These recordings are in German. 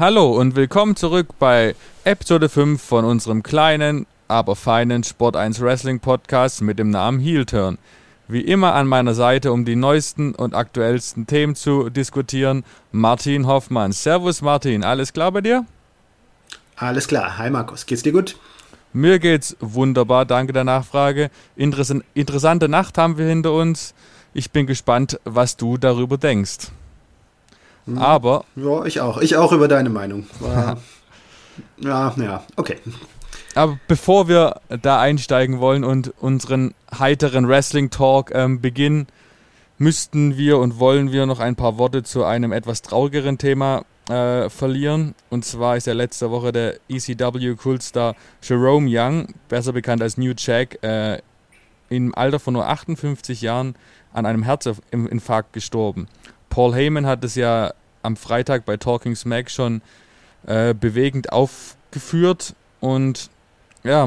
Hallo und willkommen zurück bei Episode 5 von unserem kleinen, aber feinen Sport 1 Wrestling Podcast mit dem Namen Heel Turn. Wie immer an meiner Seite, um die neuesten und aktuellsten Themen zu diskutieren, Martin Hoffmann. Servus Martin, alles klar bei dir? Alles klar. Hi Markus, geht's dir gut? Mir geht's wunderbar, danke der Nachfrage. Interess interessante Nacht haben wir hinter uns. Ich bin gespannt, was du darüber denkst. Hm. Aber. Ja, ich auch. Ich auch über deine Meinung. War, ja, ja, okay. Aber bevor wir da einsteigen wollen und unseren heiteren Wrestling-Talk ähm, beginnen, müssten wir und wollen wir noch ein paar Worte zu einem etwas traurigeren Thema äh, verlieren. Und zwar ist ja letzte Woche der ECW-Kultstar Jerome Young, besser bekannt als New Jack, äh, im Alter von nur 58 Jahren an einem Herzinfarkt gestorben. Paul Heyman hat es ja am Freitag bei Talking Smack schon äh, bewegend aufgeführt. Und ja,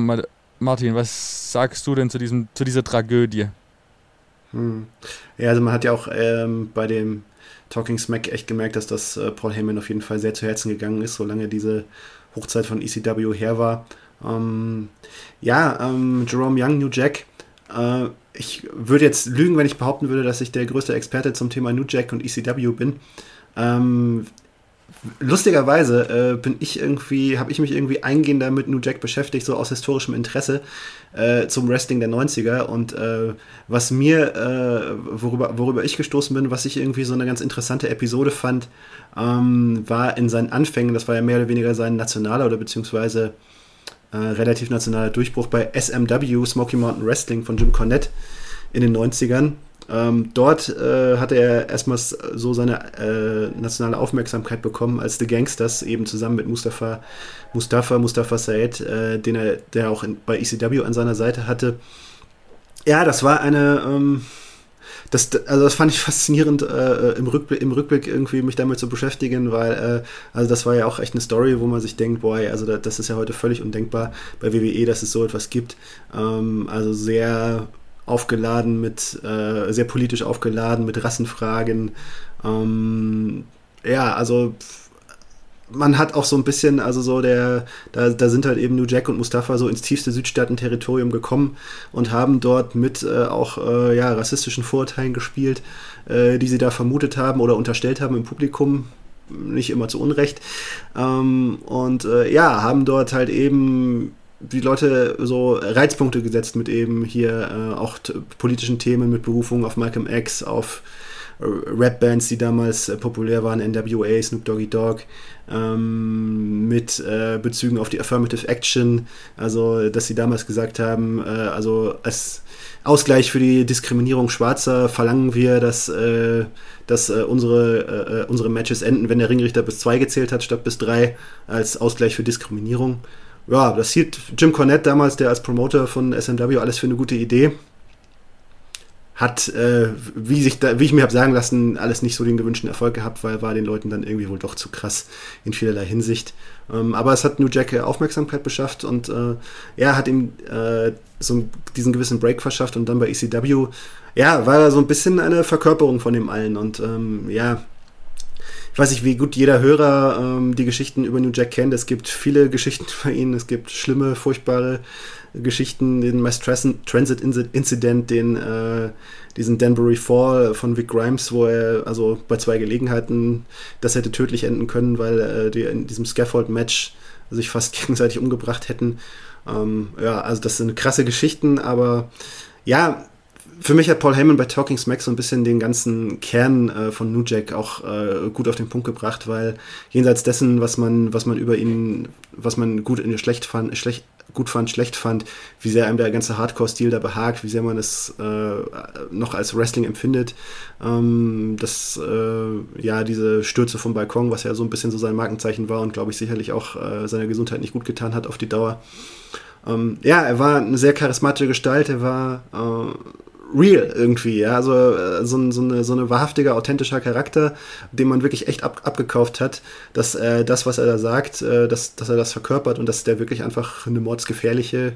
Martin, was sagst du denn zu, diesem, zu dieser Tragödie? Hm. Ja, also man hat ja auch ähm, bei dem Talking Smack echt gemerkt, dass das äh, Paul Heyman auf jeden Fall sehr zu Herzen gegangen ist, solange diese Hochzeit von ECW her war. Ähm, ja, ähm, Jerome Young, New Jack. Äh, ich würde jetzt lügen, wenn ich behaupten würde, dass ich der größte Experte zum Thema New Jack und ECW bin. Ähm, lustigerweise äh, bin ich irgendwie, habe ich mich irgendwie eingehender mit New Jack beschäftigt, so aus historischem Interesse äh, zum Wrestling der 90er. Und äh, was mir, äh, worüber, worüber ich gestoßen bin, was ich irgendwie so eine ganz interessante Episode fand, ähm, war in seinen Anfängen, das war ja mehr oder weniger sein nationaler oder beziehungsweise äh, relativ nationaler Durchbruch bei SMW, Smoky Mountain Wrestling von Jim Cornette in den 90ern. Ähm, dort äh, hat er erstmal so seine äh, nationale Aufmerksamkeit bekommen, als The Gangsters eben zusammen mit Mustafa, Mustafa, Mustafa Said, äh, den er, der auch in, bei ECW an seiner Seite hatte. Ja, das war eine, ähm, das, also das fand ich faszinierend äh, im, Rückblick, im Rückblick irgendwie mich damit zu beschäftigen, weil äh, also das war ja auch echt eine Story, wo man sich denkt, boah, also das ist ja heute völlig undenkbar bei WWE, dass es so etwas gibt. Ähm, also sehr aufgeladen mit, äh, sehr politisch aufgeladen mit Rassenfragen. Ähm, ja, also man hat auch so ein bisschen, also so der, da, da sind halt eben New Jack und Mustafa so ins tiefste Südstaaten-Territorium gekommen und haben dort mit äh, auch äh, ja, rassistischen Vorurteilen gespielt, äh, die sie da vermutet haben oder unterstellt haben im Publikum. Nicht immer zu Unrecht. Ähm, und äh, ja, haben dort halt eben die Leute so Reizpunkte gesetzt mit eben hier äh, auch politischen Themen, mit Berufung auf Malcolm X, auf Rap-Bands, die damals äh, populär waren, NWA, Snoop Doggy Dogg, ähm, mit äh, Bezügen auf die Affirmative Action, also dass sie damals gesagt haben, äh, also als Ausgleich für die Diskriminierung Schwarzer verlangen wir, dass, äh, dass unsere, unsere Matches enden, wenn der Ringrichter bis zwei gezählt hat, statt bis drei, als Ausgleich für Diskriminierung ja, das hielt Jim Cornette damals, der als Promoter von SMW, alles für eine gute Idee. Hat, äh, wie, sich da, wie ich mir habe sagen lassen, alles nicht so den gewünschten Erfolg gehabt, weil war den Leuten dann irgendwie wohl doch zu krass in vielerlei Hinsicht. Ähm, aber es hat New Jack Aufmerksamkeit beschafft und äh, er hat ihm äh, so diesen gewissen Break verschafft und dann bei ECW, ja, war er so ein bisschen eine Verkörperung von dem allen und ähm, ja, ich weiß nicht, wie gut jeder Hörer ähm, die Geschichten über New Jack kennt. Es gibt viele Geschichten bei ihnen. Es gibt schlimme, furchtbare Geschichten, den Mass Transit Incident, den, äh, diesen Danbury Fall von Vic Grimes, wo er also bei zwei Gelegenheiten das hätte tödlich enden können, weil äh, die in diesem Scaffold-Match sich fast gegenseitig umgebracht hätten. Ähm, ja, also das sind krasse Geschichten, aber ja, für mich hat Paul Heyman bei Talking Smack so ein bisschen den ganzen Kern äh, von New Jack auch äh, gut auf den Punkt gebracht, weil jenseits dessen, was man, was man über ihn, was man gut in schlecht fand, schlecht, gut fand, schlecht fand, wie sehr einem der ganze Hardcore-Stil da behagt, wie sehr man es äh, noch als Wrestling empfindet, ähm, dass äh, ja diese Stürze vom Balkon, was ja so ein bisschen so sein Markenzeichen war und glaube ich sicherlich auch äh, seiner Gesundheit nicht gut getan hat auf die Dauer. Ähm, ja, er war eine sehr charismatische Gestalt, er war äh, real irgendwie, ja, also äh, so, so, eine, so eine wahrhaftiger, authentischer Charakter, den man wirklich echt ab, abgekauft hat, dass äh, das, was er da sagt, äh, dass, dass er das verkörpert und dass der wirklich einfach eine mordsgefährliche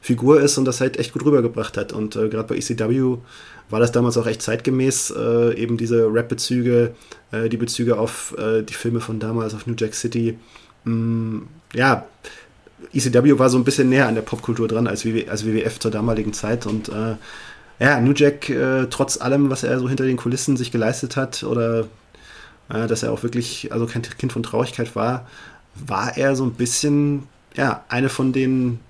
Figur ist und das halt echt gut rübergebracht hat. Und äh, gerade bei ECW war das damals auch echt zeitgemäß, äh, eben diese Rap-Bezüge, äh, die Bezüge auf äh, die Filme von damals, auf New Jack City. Mm, ja, ECW war so ein bisschen näher an der Popkultur dran als, WW, als WWF zur damaligen Zeit und äh, ja, New Jack, äh, trotz allem, was er so hinter den Kulissen sich geleistet hat oder äh, dass er auch wirklich also kein Kind von Traurigkeit war, war er so ein bisschen ja, eine von den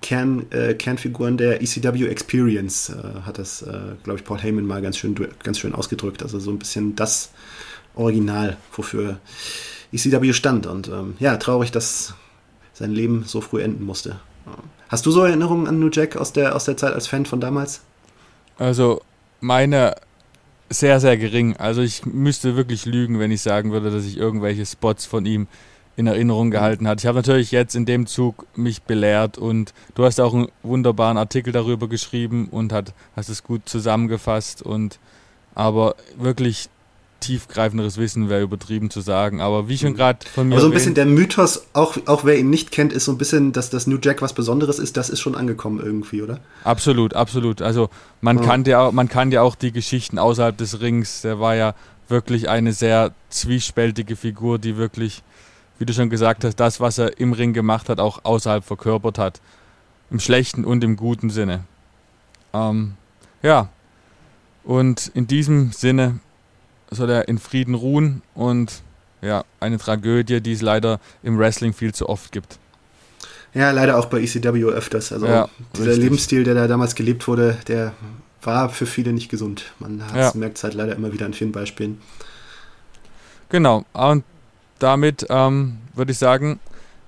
Kern, äh, Kernfiguren der ECW Experience, äh, hat das, äh, glaube ich, Paul Heyman mal ganz schön, ganz schön ausgedrückt. Also so ein bisschen das Original, wofür ECW stand. Und ähm, ja, traurig, dass sein Leben so früh enden musste. Hast du so Erinnerungen an New Jack aus der, aus der Zeit als Fan von damals? Also meine sehr, sehr gering. Also ich müsste wirklich lügen, wenn ich sagen würde, dass ich irgendwelche Spots von ihm in Erinnerung gehalten hat. Ich habe natürlich jetzt in dem Zug mich belehrt und du hast auch einen wunderbaren Artikel darüber geschrieben und hat, hast es gut zusammengefasst und aber wirklich tiefgreifenderes Wissen wäre übertrieben zu sagen. Aber wie schon mhm. gerade von mir. Aber so ein bisschen der Mythos, auch, auch wer ihn nicht kennt, ist so ein bisschen, dass das New Jack was Besonderes ist, das ist schon angekommen irgendwie, oder? Absolut, absolut. Also man ja. kann ja man kann ja auch die Geschichten außerhalb des Rings, der war ja wirklich eine sehr zwiespältige Figur, die wirklich wie du schon gesagt hast, das, was er im Ring gemacht hat, auch außerhalb verkörpert hat. Im schlechten und im guten Sinne. Ähm, ja, und in diesem Sinne soll er in Frieden ruhen und ja, eine Tragödie, die es leider im Wrestling viel zu oft gibt. Ja, leider auch bei ECW öfters. Also ja, dieser richtig. Lebensstil, der da damals gelebt wurde, der war für viele nicht gesund. Man ja. merkt es halt leider immer wieder an vielen Beispielen. Genau, und damit ähm, würde ich sagen,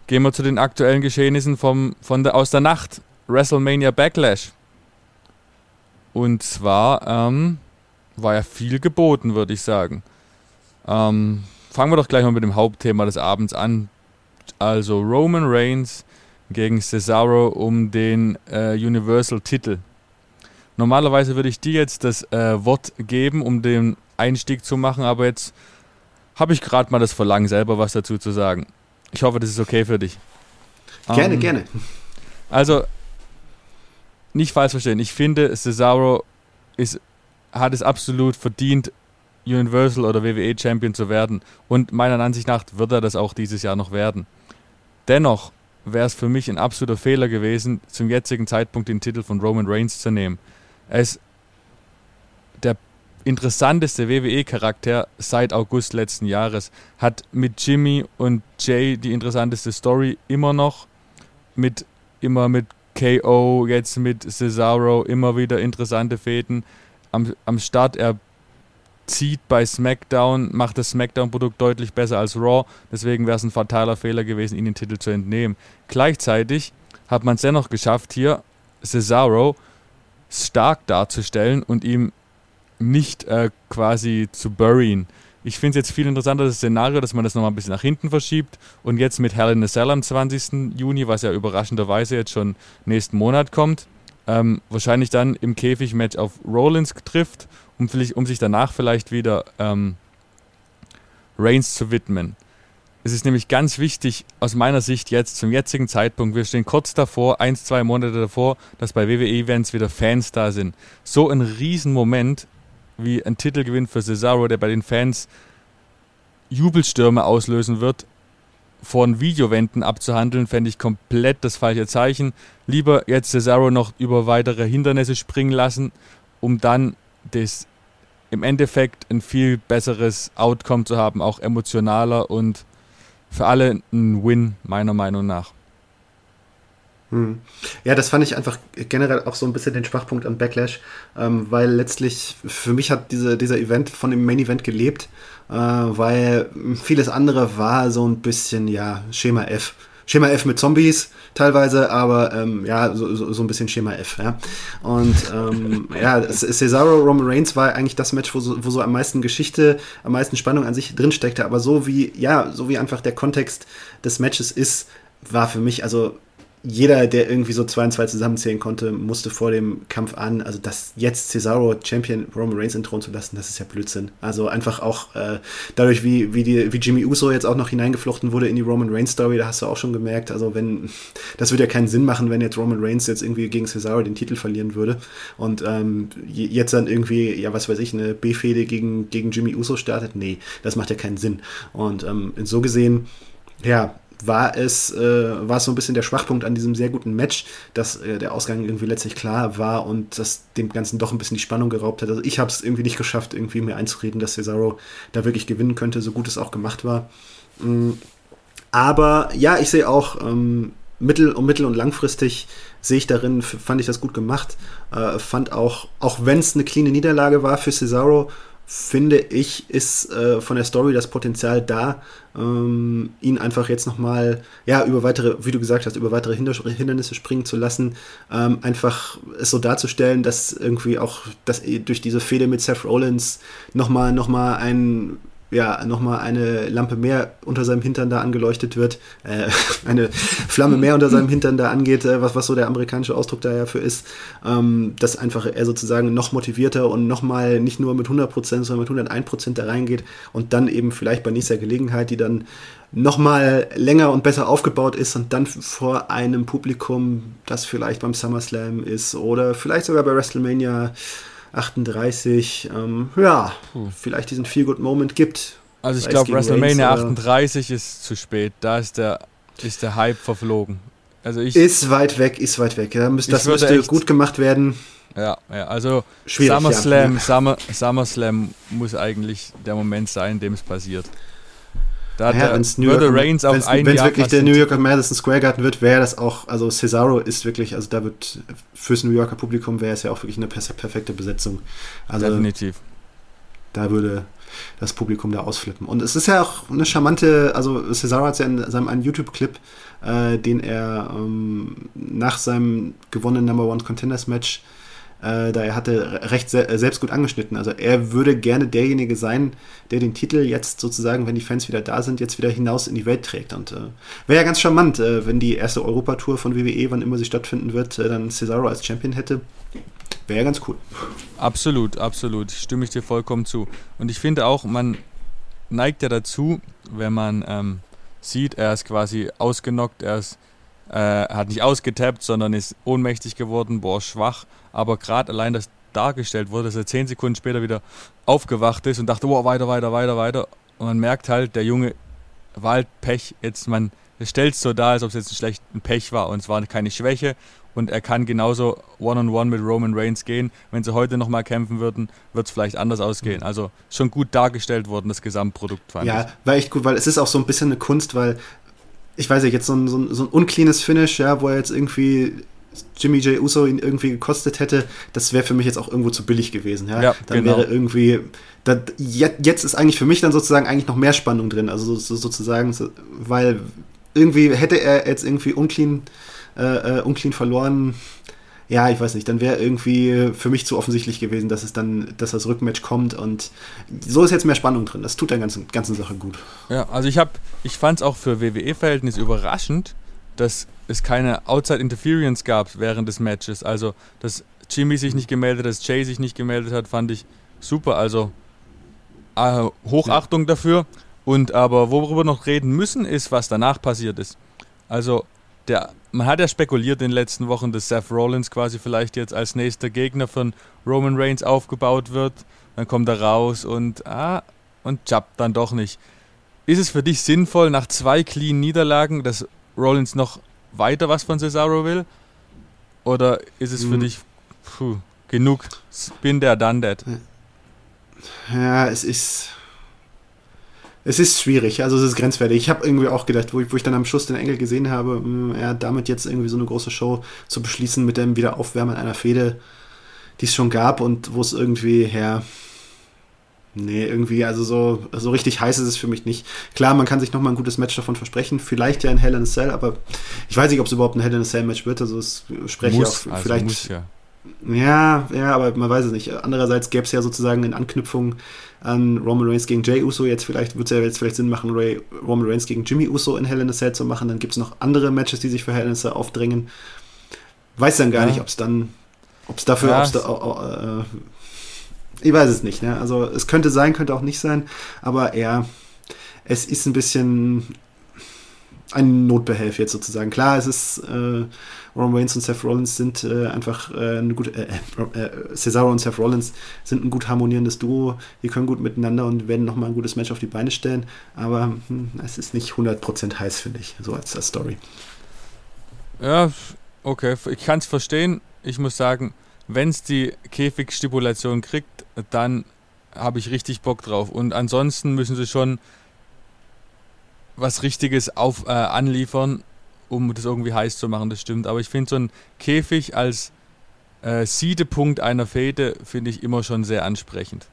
gehen wir zu den aktuellen Geschehnissen vom, von der, aus der Nacht. WrestleMania Backlash. Und zwar ähm, war ja viel geboten, würde ich sagen. Ähm, fangen wir doch gleich mal mit dem Hauptthema des Abends an. Also Roman Reigns gegen Cesaro um den äh, Universal-Titel. Normalerweise würde ich dir jetzt das äh, Wort geben, um den Einstieg zu machen, aber jetzt habe ich gerade mal das Verlangen, selber was dazu zu sagen. Ich hoffe, das ist okay für dich. Gerne, ähm, gerne. Also, nicht falsch verstehen. Ich finde, Cesaro ist, hat es absolut verdient, Universal oder WWE Champion zu werden. Und meiner Ansicht nach wird er das auch dieses Jahr noch werden. Dennoch wäre es für mich ein absoluter Fehler gewesen, zum jetzigen Zeitpunkt den Titel von Roman Reigns zu nehmen. Er ist der interessanteste WWE-Charakter seit August letzten Jahres. Hat mit Jimmy und Jay die interessanteste Story immer noch. Mit immer mit KO, jetzt mit Cesaro, immer wieder interessante Fäden. Am, am Start, er zieht bei SmackDown, macht das SmackDown-Produkt deutlich besser als Raw. Deswegen wäre es ein fataler Fehler gewesen, ihn den Titel zu entnehmen. Gleichzeitig hat man es dennoch geschafft, hier Cesaro stark darzustellen und ihm nicht äh, quasi zu buryen. Ich finde es jetzt viel interessanter, das Szenario, dass man das nochmal ein bisschen nach hinten verschiebt und jetzt mit Hell in a Cell am 20. Juni, was ja überraschenderweise jetzt schon nächsten Monat kommt, ähm, wahrscheinlich dann im Käfig-Match auf Rollins trifft, um, um sich danach vielleicht wieder ähm, Reigns zu widmen. Es ist nämlich ganz wichtig aus meiner Sicht jetzt zum jetzigen Zeitpunkt, wir stehen kurz davor, eins, zwei Monate davor, dass bei WWE-Events wieder Fans da sind. So ein Riesenmoment wie ein Titelgewinn für Cesaro, der bei den Fans Jubelstürme auslösen wird, von Videowänden abzuhandeln, fände ich komplett das falsche Zeichen. Lieber jetzt Cesaro noch über weitere Hindernisse springen lassen, um dann das im Endeffekt ein viel besseres Outcome zu haben, auch emotionaler und für alle ein Win, meiner Meinung nach. Hm. Ja, das fand ich einfach generell auch so ein bisschen den Schwachpunkt an Backlash, ähm, weil letztlich für mich hat diese, dieser Event von dem Main Event gelebt, äh, weil vieles andere war so ein bisschen, ja, Schema F. Schema F mit Zombies teilweise, aber ähm, ja, so, so, so, ein bisschen Schema F, ja. Und ähm, ja, Cesaro Roman Reigns war eigentlich das Match, wo so, wo so am meisten Geschichte, am meisten Spannung an sich drinsteckte, aber so wie, ja, so wie einfach der Kontext des Matches ist, war für mich, also jeder, der irgendwie so zwei und zwei zusammenzählen konnte, musste vor dem Kampf an, also das jetzt Cesaro Champion Roman Reigns in Thron zu lassen, das ist ja Blödsinn. Also einfach auch äh, dadurch, wie, wie, die, wie Jimmy Uso jetzt auch noch hineingeflochten wurde in die Roman Reigns Story, da hast du auch schon gemerkt, also wenn, das würde ja keinen Sinn machen, wenn jetzt Roman Reigns jetzt irgendwie gegen Cesaro den Titel verlieren würde und ähm, jetzt dann irgendwie, ja was weiß ich, eine B-Fehde gegen, gegen Jimmy Uso startet. Nee, das macht ja keinen Sinn. Und ähm, so gesehen, ja, war es, äh, war es so ein bisschen der Schwachpunkt an diesem sehr guten Match, dass äh, der Ausgang irgendwie letztlich klar war und das dem Ganzen doch ein bisschen die Spannung geraubt hat. Also ich habe es irgendwie nicht geschafft, irgendwie mir einzureden, dass Cesaro da wirklich gewinnen könnte, so gut es auch gemacht war. Mhm. Aber ja, ich sehe auch ähm, mittel- und mittel- und langfristig sehe ich darin, fand ich das gut gemacht. Äh, fand auch, auch wenn es eine cleane Niederlage war für Cesaro, finde ich, ist äh, von der Story das Potenzial da, ähm, ihn einfach jetzt nochmal, ja, über weitere, wie du gesagt hast, über weitere Hindernisse springen zu lassen, ähm, einfach es so darzustellen, dass irgendwie auch, dass durch diese Fehde mit Seth Rollins nochmal noch ein ja, nochmal eine Lampe mehr unter seinem Hintern da angeleuchtet wird, äh, eine Flamme mehr unter seinem Hintern da angeht, äh, was, was so der amerikanische Ausdruck da ja für ist, ähm, dass einfach er sozusagen noch motivierter und nochmal nicht nur mit 100%, sondern mit 101% da reingeht und dann eben vielleicht bei nächster Gelegenheit, die dann nochmal länger und besser aufgebaut ist und dann vor einem Publikum, das vielleicht beim SummerSlam ist oder vielleicht sogar bei WrestleMania 38, ähm, ja, hm. vielleicht diesen Feel-Good-Moment gibt. Also ich glaube, WrestleMania Reigns, 38 ist zu spät. Da ist der, ist der Hype verflogen. Also ich, ist weit weg, ist weit weg. Ja. Das müsste echt, gut gemacht werden. Ja, ja also SummerSlam, ja. Summer, SummerSlam muss eigentlich der Moment sein, in dem es passiert. Da ja, wenn es Reigns auf ein Wenn es wirklich der New Yorker Madison Square Garden wird, wäre das auch, also Cesaro ist wirklich, also da wird fürs New Yorker Publikum wäre es ja auch wirklich eine perfekte Besetzung. Also Definitiv. Da würde das Publikum da ausflippen. Und es ist ja auch eine charmante, also Cesaro hat ja in seinem einen YouTube-Clip, äh, den er ähm, nach seinem gewonnenen Number One Contenders Match äh, da er hatte recht se äh, selbst gut angeschnitten. Also er würde gerne derjenige sein, der den Titel jetzt sozusagen, wenn die Fans wieder da sind, jetzt wieder hinaus in die Welt trägt. Und äh, wäre ja ganz charmant, äh, wenn die erste Europatour von WWE, wann immer sie stattfinden wird, äh, dann Cesaro als Champion hätte. Wäre ja ganz cool. Absolut, absolut. Stimme ich dir vollkommen zu. Und ich finde auch, man neigt ja dazu, wenn man ähm, sieht, er ist quasi ausgenockt, er ist äh, hat nicht ausgetappt, sondern ist ohnmächtig geworden, boah, schwach. Aber gerade allein, dass dargestellt wurde, dass er zehn Sekunden später wieder aufgewacht ist und dachte, boah, weiter, weiter, weiter, weiter. Und man merkt halt, der Junge war halt Pech. Jetzt, man stellt es so dar, als ob es jetzt ein schlechtes Pech war. Und es war keine Schwäche. Und er kann genauso One-on-One -on -one mit Roman Reigns gehen. Wenn sie heute nochmal kämpfen würden, wird es vielleicht anders ausgehen. Also schon gut dargestellt worden, das Gesamtprodukt. Fand ja, ich. war echt gut, weil es ist auch so ein bisschen eine Kunst, weil ich weiß nicht, jetzt so ein, so ein, so ein uncleanes Finish, ja, wo er jetzt irgendwie Jimmy J. Uso ihn irgendwie gekostet hätte, das wäre für mich jetzt auch irgendwo zu billig gewesen. Ja, ja dann genau. wäre irgendwie, das, jetzt ist eigentlich für mich dann sozusagen eigentlich noch mehr Spannung drin, also so, sozusagen, so, weil irgendwie hätte er jetzt irgendwie unclean, äh, äh unclean verloren, ja, ich weiß nicht, dann wäre irgendwie für mich zu offensichtlich gewesen, dass es dann, dass das Rückmatch kommt und so ist jetzt mehr Spannung drin. Das tut der ganzen, ganzen Sache gut. Ja, also ich habe, ich fand es auch für WWE-Verhältnis überraschend, dass es keine Outside Interference gab während des Matches. Also, dass Jimmy sich nicht gemeldet hat, dass Jay sich nicht gemeldet hat, fand ich super. Also, äh, Hochachtung ja. dafür. Und aber worüber wir noch reden müssen, ist, was danach passiert ist. Also, der, man hat ja spekuliert in den letzten Wochen, dass Seth Rollins quasi vielleicht jetzt als nächster Gegner von Roman Reigns aufgebaut wird. Dann kommt er raus und ah, und jumpt dann doch nicht. Ist es für dich sinnvoll, nach zwei clean Niederlagen, dass Rollins noch weiter was von Cesaro will? Oder ist es für mhm. dich puh, genug? Bin der done that? Ja, es ist es ist schwierig, also es ist grenzwertig. Ich habe irgendwie auch gedacht, wo ich, wo ich dann am Schluss den Engel gesehen habe, mh, ja, damit jetzt irgendwie so eine große Show zu beschließen mit dem Wiederaufwärmen einer Fehde, die es schon gab und wo es irgendwie, ja, nee, irgendwie, also so, so richtig heiß ist es für mich nicht. Klar, man kann sich nochmal ein gutes Match davon versprechen, vielleicht ja in Hell in a Cell, aber ich weiß nicht, ob es überhaupt ein Hell in a Cell Match wird, also es spreche muss, auch also vielleicht. Muss, ja. Ja, ja, aber man weiß es nicht. Andererseits gäbe es ja sozusagen in Anknüpfung an Roman Reigns gegen Jay Uso. Jetzt vielleicht wird es ja jetzt vielleicht Sinn machen, Ray, Roman Reigns gegen Jimmy Uso in Hell in a Cell zu machen. Dann gibt es noch andere Matches, die sich für Hell in a Cell aufdrängen. Weiß dann gar ja. nicht, ob es dann, ob es dafür, ja, da, äh, ich weiß es nicht. Ne? Also es könnte sein, könnte auch nicht sein, aber ja, es ist ein bisschen ein Notbehelf jetzt sozusagen. Klar, es ist äh, Roman Reigns und Seth Rollins sind äh, einfach äh, ein gut, äh, äh, Cesaro und Seth Rollins sind ein gut harmonierendes Duo. Die können gut miteinander und werden nochmal ein gutes Match auf die Beine stellen. Aber hm, es ist nicht 100% heiß, finde ich, so als, als Story. Ja, okay, ich kann es verstehen. Ich muss sagen, wenn es die Käfigstipulation kriegt, dann habe ich richtig Bock drauf. Und ansonsten müssen sie schon was Richtiges auf, äh, anliefern, um das irgendwie heiß zu machen, das stimmt. Aber ich finde so ein Käfig als äh, Siedepunkt einer Fete finde ich immer schon sehr ansprechend,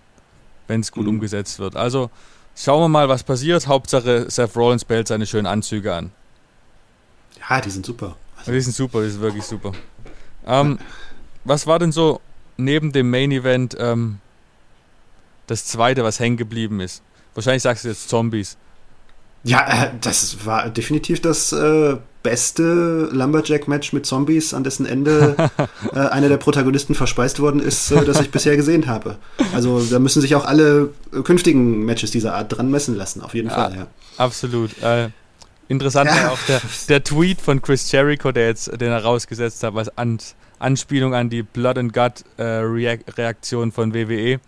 wenn es gut mhm. umgesetzt wird. Also schauen wir mal, was passiert. Hauptsache Seth Rollins bellt seine schönen Anzüge an. Ja, die sind super. Also, die sind super, die sind wirklich super. Ähm, was war denn so neben dem Main Event ähm, das zweite, was hängen geblieben ist? Wahrscheinlich sagst du jetzt Zombies. Ja, äh, das war definitiv das äh, beste Lumberjack-Match mit Zombies, an dessen Ende äh, einer der Protagonisten verspeist worden ist, äh, das ich bisher gesehen habe. Also da müssen sich auch alle künftigen Matches dieser Art dran messen lassen, auf jeden ja, Fall. Ja. Absolut. Äh, interessant ja. war auch der, der, Tweet von Chris Jericho, der jetzt den er rausgesetzt hat, was an, Anspielung an die Blood and Gut äh, Reaktion von WWE,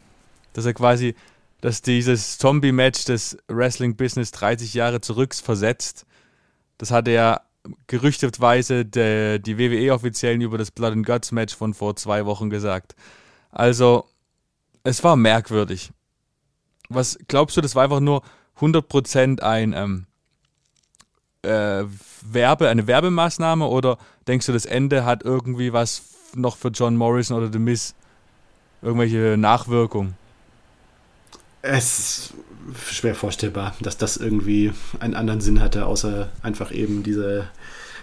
dass er quasi dass dieses Zombie-Match des Wrestling-Business 30 Jahre zurückversetzt. Das hatte ja gerüchteweise de, die WWE-Offiziellen über das Blood and Guts-Match von vor zwei Wochen gesagt. Also, es war merkwürdig. Was glaubst du, das war einfach nur 100% ein ähm, äh, Werbe, eine Werbemaßnahme oder denkst du, das Ende hat irgendwie was noch für John Morrison oder The Miz? Irgendwelche Nachwirkungen? Es ist schwer vorstellbar, dass das irgendwie einen anderen Sinn hatte, außer einfach eben diese,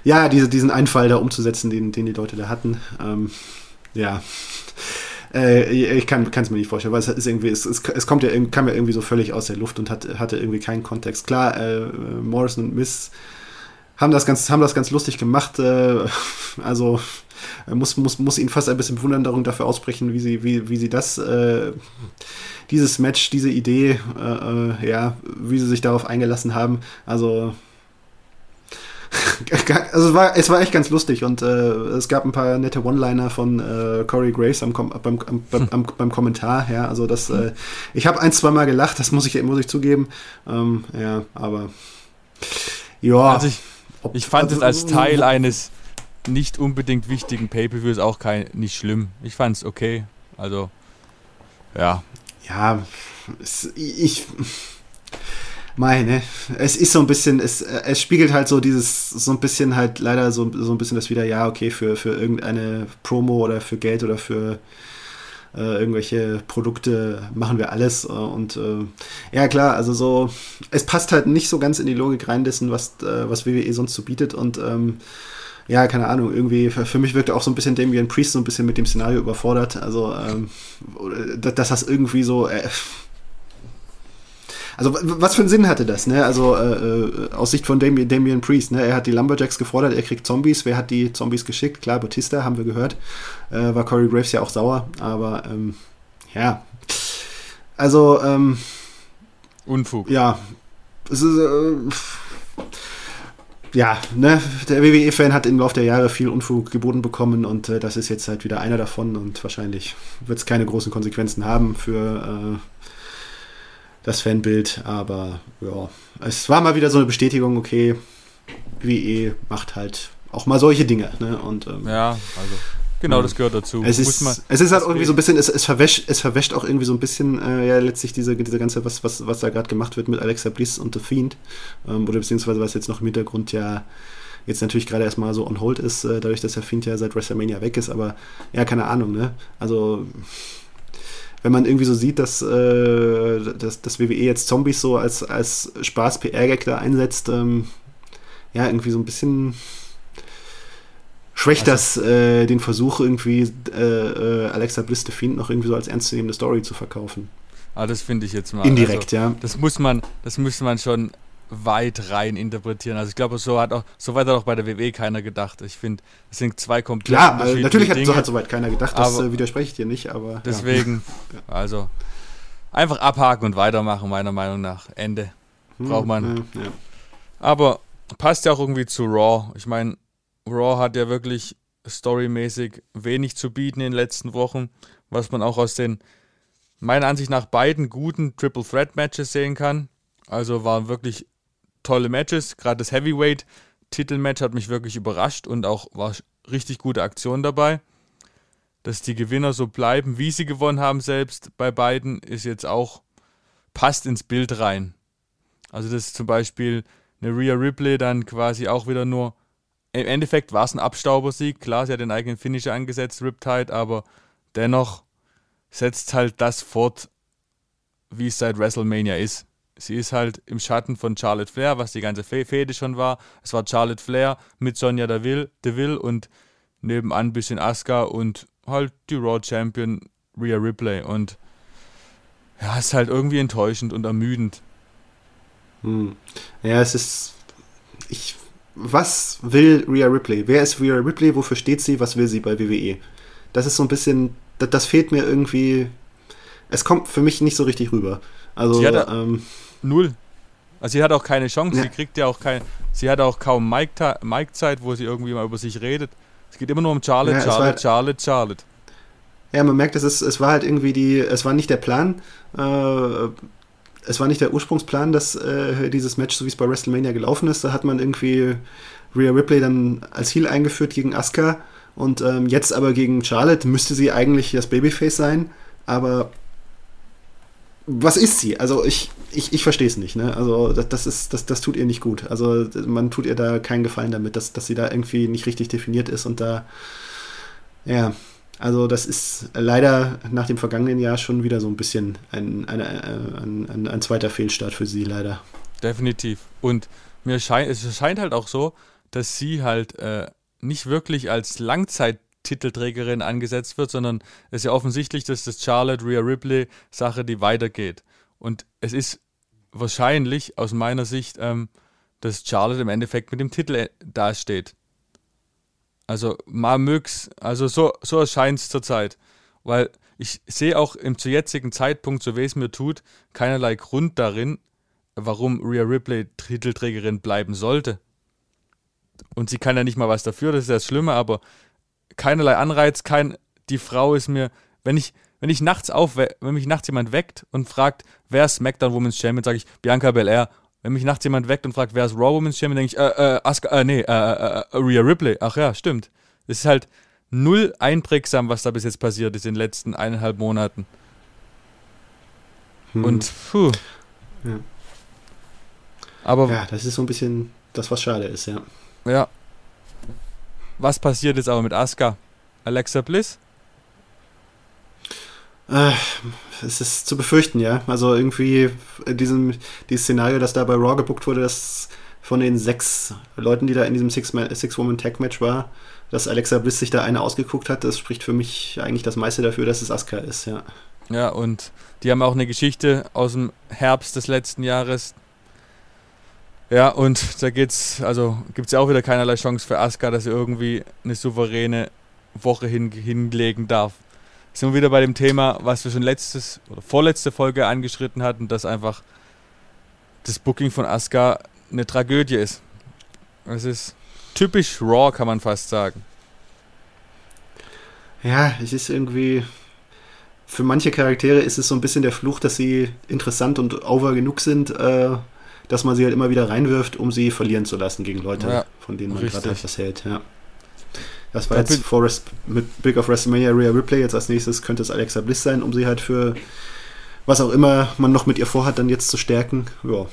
ja, diese, diesen Einfall da umzusetzen, den, den die Leute da hatten. Ähm, ja. Äh, ich kann es mir nicht vorstellen, weil es ist irgendwie, es, es, es kommt ja, kam ja irgendwie so völlig aus der Luft und hat, hatte irgendwie keinen Kontext. Klar, äh, Morrison und Miss haben das ganz, haben das ganz lustig gemacht. Äh, also muss, muss, muss ihnen fast ein bisschen Bewunderung dafür aussprechen, wie sie, wie, wie sie das äh, dieses Match, diese Idee, äh, äh, ja, wie sie sich darauf eingelassen haben. Also, also es war, es war echt ganz lustig und äh, es gab ein paar nette One-Liner von äh, Corey Grace am, beim, am, beim, am, beim, Kommentar. Ja, also das, äh, ich habe ein, zwei Mal gelacht, das muss ich, muss ich zugeben. Ähm, ja, aber ja. Also ich, ich fand also, es als Teil eines nicht unbedingt wichtigen Pay-Per-Views auch kein, nicht schlimm. Ich fand es okay. Also, ja ja, es, ich meine, es ist so ein bisschen, es, es spiegelt halt so dieses, so ein bisschen halt leider so, so ein bisschen das wieder, ja, okay, für, für irgendeine Promo oder für Geld oder für äh, irgendwelche Produkte machen wir alles. Äh, und äh, ja, klar, also so, es passt halt nicht so ganz in die Logik rein dessen, was, äh, was WWE sonst so bietet. Und ähm, ja, keine Ahnung, irgendwie, für, für mich wirkte auch so ein bisschen Damien Priest so ein bisschen mit dem Szenario überfordert. Also, ähm, dass das irgendwie so. Äh, also, was für einen Sinn hatte das, ne? Also, äh, äh, aus Sicht von Damien, Damien Priest, ne? Er hat die Lumberjacks gefordert, er kriegt Zombies. Wer hat die Zombies geschickt? Klar, Batista, haben wir gehört. Äh, war Corey Graves ja auch sauer, aber, ähm, ja. Also, ähm. Unfug. Ja. Es ist, äh, ja, ne, der WWE-Fan hat im Laufe der Jahre viel Unfug geboten bekommen und äh, das ist jetzt halt wieder einer davon und wahrscheinlich wird es keine großen Konsequenzen haben für äh, das Fanbild, aber ja, es war mal wieder so eine Bestätigung, okay, WWE macht halt auch mal solche Dinge, ne, und ähm, ja, also Genau, das gehört dazu. Es ist, es ist halt irgendwie so ein bisschen, es, es, verwäscht, es verwäscht auch irgendwie so ein bisschen, äh, ja, letztlich diese, diese ganze, was, was, was da gerade gemacht wird mit Alexa Bliss und The Fiend, ähm, oder beziehungsweise was jetzt noch im Hintergrund ja jetzt natürlich gerade erstmal so on hold ist, äh, dadurch, dass der Fiend ja seit WrestleMania weg ist, aber ja, keine Ahnung, ne? Also, wenn man irgendwie so sieht, dass, äh, dass, dass WWE jetzt Zombies so als, als Spaß-PR-Gag da einsetzt, ähm, ja, irgendwie so ein bisschen Schwächt also, das äh, den Versuch, irgendwie äh, äh, Alexa Bliss The Fiend noch irgendwie so als ernstzunehmende Story zu verkaufen? Ah, das finde ich jetzt mal. Indirekt, also, ja. Das muss man, das müsste man schon weit rein interpretieren. Also ich glaube, so hat auch, so weit hat auch bei der WWE keiner gedacht. Ich finde, es sind zwei komplett Ja, also natürlich hat, so hat soweit keiner gedacht, das aber, äh, widerspreche ich dir nicht, aber. Deswegen, ja. also einfach abhaken und weitermachen, meiner Meinung nach. Ende. Hm, Braucht man. Ja, ja. Aber passt ja auch irgendwie zu Raw. Ich meine, Raw hat ja wirklich storymäßig wenig zu bieten in den letzten Wochen, was man auch aus den meiner Ansicht nach beiden guten Triple Threat Matches sehen kann. Also waren wirklich tolle Matches. Gerade das Heavyweight Titelmatch hat mich wirklich überrascht und auch war richtig gute Aktion dabei. Dass die Gewinner so bleiben, wie sie gewonnen haben, selbst bei beiden, ist jetzt auch passt ins Bild rein. Also das ist zum Beispiel eine Rhea Ripley dann quasi auch wieder nur. Im Endeffekt war es ein Abstaubersieg. Klar, sie hat den eigenen Finisher angesetzt, Riptide, aber dennoch setzt halt das fort, wie es seit WrestleMania ist. Sie ist halt im Schatten von Charlotte Flair, was die ganze Fehde schon war. Es war Charlotte Flair mit Sonja Deville, Deville und nebenan ein bisschen Asuka und halt die Raw Champion Rhea Ripley. Und ja, ist halt irgendwie enttäuschend und ermüdend. Hm. Ja, es ist. Ich, was will Rhea Ripley? Wer ist Rhea Ripley? Wofür steht sie? Was will sie bei WWE? Das ist so ein bisschen. Das, das fehlt mir irgendwie. Es kommt für mich nicht so richtig rüber. Also, ähm, Null. Also sie hat auch keine Chance, ja. sie kriegt ja auch kein, sie hat auch kaum Mike-Zeit, Mike wo sie irgendwie mal über sich redet. Es geht immer nur um Charlotte, ja, Charlotte, war, Charlotte, Charlotte. Ja, man merkt, es, ist, es war halt irgendwie die, es war nicht der Plan, äh, es war nicht der Ursprungsplan, dass äh, dieses Match, so wie es bei WrestleMania gelaufen ist, da hat man irgendwie Rhea Ripley dann als Heel eingeführt gegen Asuka und ähm, jetzt aber gegen Charlotte müsste sie eigentlich das Babyface sein, aber was ist sie? Also ich, ich, ich verstehe es nicht. Ne? Also das, das, ist, das, das tut ihr nicht gut. Also man tut ihr da keinen Gefallen damit, dass, dass sie da irgendwie nicht richtig definiert ist und da, ja, also das ist leider nach dem vergangenen Jahr schon wieder so ein bisschen ein, ein, ein, ein zweiter Fehlstart für sie, leider. Definitiv. Und mir scheint, es scheint halt auch so, dass sie halt äh, nicht wirklich als Langzeit Titelträgerin angesetzt wird, sondern es ist ja offensichtlich, dass das Charlotte Rhea Ripley Sache, die weitergeht. Und es ist wahrscheinlich aus meiner Sicht, ähm, dass Charlotte im Endeffekt mit dem Titel äh, dasteht. Also mal mögs, also so, so erscheint es zurzeit. Weil ich sehe auch im zu jetzigen Zeitpunkt, so wie es mir tut, keinerlei Grund darin, warum Rhea Ripley Titelträgerin bleiben sollte. Und sie kann ja nicht mal was dafür, das ist das Schlimme, aber keinerlei Anreiz, kein, die Frau ist mir, wenn ich, wenn ich nachts auf, wenn mich nachts jemand weckt und fragt, wer ist SmackDown Women's Champion, sage ich Bianca Belair. Wenn mich nachts jemand weckt und fragt, wer ist Raw Women's Champion, denke ich, äh, äh, Asuka, äh, nee, äh, äh, äh, Rhea Ripley. Ach ja, stimmt. Es ist halt null einprägsam, was da bis jetzt passiert ist in den letzten eineinhalb Monaten. Hm. Und, puh. Ja. Aber. Ja, das ist so ein bisschen das, was schade ist, ja. Ja, was passiert jetzt aber mit Asuka? Alexa Bliss? Äh, es ist zu befürchten, ja. Also irgendwie diesem, dieses Szenario, das da bei Raw gebuckt wurde, dass von den sechs Leuten, die da in diesem Six-Woman-Tag-Match war, dass Alexa Bliss sich da eine ausgeguckt hat, das spricht für mich eigentlich das meiste dafür, dass es Asuka ist, ja. Ja, und die haben auch eine Geschichte aus dem Herbst des letzten Jahres, ja, und da geht's, also gibt es ja auch wieder keinerlei Chance für Asuka, dass sie irgendwie eine souveräne Woche hin, hinlegen darf. Sind wir wieder bei dem Thema, was wir schon letztes oder vorletzte Folge angeschritten hatten, dass einfach das Booking von Asuka eine Tragödie ist. Es ist typisch Raw, kann man fast sagen. Ja, es ist irgendwie. Für manche Charaktere ist es so ein bisschen der Fluch, dass sie interessant und over genug sind, äh, dass man sie halt immer wieder reinwirft, um sie verlieren zu lassen gegen Leute, ja, von denen man gerade etwas hält. Ja. Das war jetzt vor Rest, mit Big of WrestleMania Rhea Ripley. Jetzt als nächstes könnte es Alexa Bliss sein, um sie halt für was auch immer man noch mit ihr vorhat, dann jetzt zu stärken. Ja.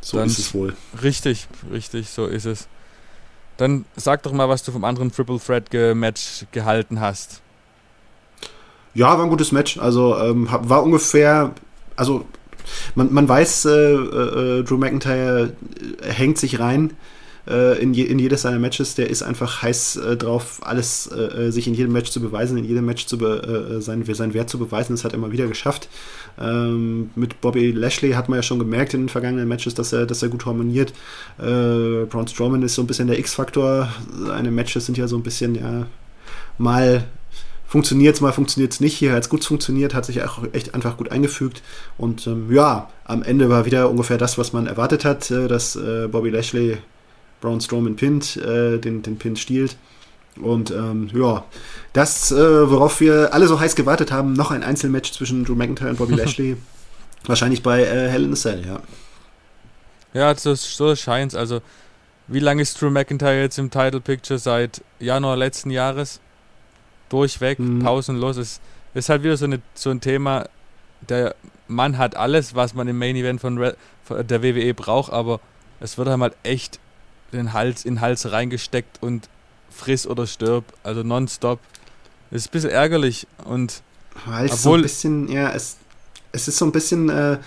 So dann ist es wohl. Richtig, richtig, so ist es. Dann sag doch mal, was du vom anderen Triple Threat Match gehalten hast. Ja, war ein gutes Match. Also ähm, war ungefähr, also man, man weiß, äh, äh, Drew McIntyre hängt sich rein äh, in, je, in jedes seiner Matches. Der ist einfach heiß äh, drauf, alles äh, sich in jedem Match zu beweisen, in jedem Match zu be, sein, seinen Wert zu beweisen. Das hat er immer wieder geschafft. Ähm, mit Bobby Lashley hat man ja schon gemerkt in den vergangenen Matches, dass er, dass er gut harmoniert. Braun Strowman ist so ein bisschen der X-Faktor. Seine Matches sind ja so ein bisschen, ja, mal funktioniert es, mal funktioniert es nicht. Hier hat es gut funktioniert, hat sich auch echt einfach gut eingefügt. Und ähm, ja, am Ende war wieder ungefähr das, was man erwartet hat, äh, dass äh, Bobby Lashley Braun Strowman pinnt, äh, den, den Pin stiehlt. Und ähm, ja, das, äh, worauf wir alle so heiß gewartet haben, noch ein Einzelmatch zwischen Drew McIntyre und Bobby Lashley. Wahrscheinlich bei äh, Hell in a Cell, ja. Ja, so, so scheint Also, wie lange ist Drew McIntyre jetzt im Title Picture? Seit Januar letzten Jahres? durchweg, mhm. pausenlos. Es ist halt wieder so, eine, so ein Thema, der Mann hat alles, was man im Main Event von, Re von der WWE braucht, aber es wird halt echt den Hals in den Hals reingesteckt und friss oder stirb, also nonstop. Das ist ein bisschen ärgerlich und weil es so ein bisschen, ja, es, es ist so ein bisschen, äh,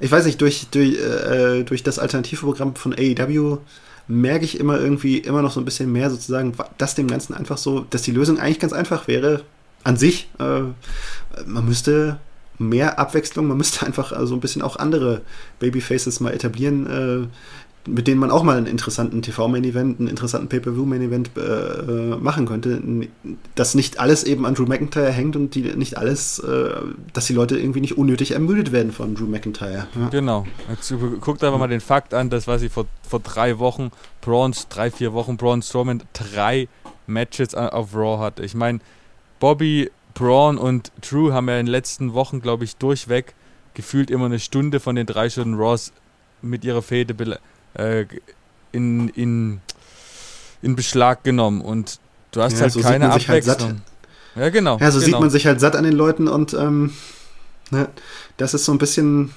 ich weiß nicht, durch, durch, äh, durch das Alternativprogramm von AEW merke ich immer irgendwie immer noch so ein bisschen mehr sozusagen, dass dem Ganzen einfach so, dass die Lösung eigentlich ganz einfach wäre, an sich. Äh, man müsste mehr Abwechslung, man müsste einfach so also ein bisschen auch andere Babyfaces mal etablieren, äh, mit denen man auch mal einen interessanten TV-Main-Event, einen interessanten Pay-Per-View-Main-Event äh, äh, machen könnte. Dass nicht alles eben an Drew McIntyre hängt und die nicht alles, äh, dass die Leute irgendwie nicht unnötig ermüdet werden von Drew McIntyre. Ja. Genau. Jetzt guckt einfach mal den Fakt an, das was ich vor, vor drei Wochen, Bronze, drei, vier Wochen, Braun Strowman drei Matches auf Raw hatte. Ich meine, Bobby, Braun und Drew haben ja in den letzten Wochen, glaube ich, durchweg gefühlt immer eine Stunde von den drei Stunden Raws mit ihrer Fehde äh, in, in, in Beschlag genommen und du hast ja, halt so keine halt Abwechslung. Halt ja, genau. Ja, so genau. sieht man sich halt satt an den Leuten und ähm, ne, das ist so ein bisschen,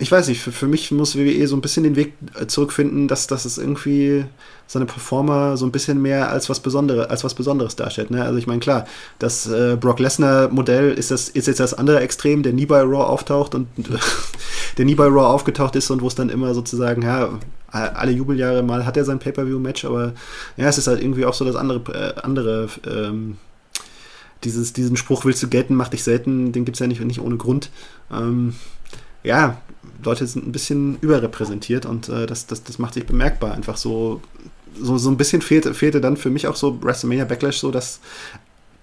ich weiß nicht, für, für mich muss WWE so ein bisschen den Weg äh, zurückfinden, dass, dass es irgendwie seine Performer so ein bisschen mehr als was Besonderes, als was Besonderes darstellt. Ne? Also ich meine, klar, das äh, Brock Lesnar-Modell ist, ist jetzt das andere Extrem, der nie bei Raw auftaucht und der nie bei Raw aufgetaucht ist und wo es dann immer sozusagen, ja, alle Jubeljahre mal hat er sein Pay-Per-View-Match, aber ja, es ist halt irgendwie auch so das andere, äh, andere ähm, dieses, diesen Spruch willst du gelten, mach dich selten, den gibt es ja nicht, nicht ohne Grund. Ähm, ja, Leute sind ein bisschen überrepräsentiert und äh, das, das, das macht sich bemerkbar. Einfach so, so, so ein bisschen fehlte, fehlte dann für mich auch so WrestleMania Backlash, so dass,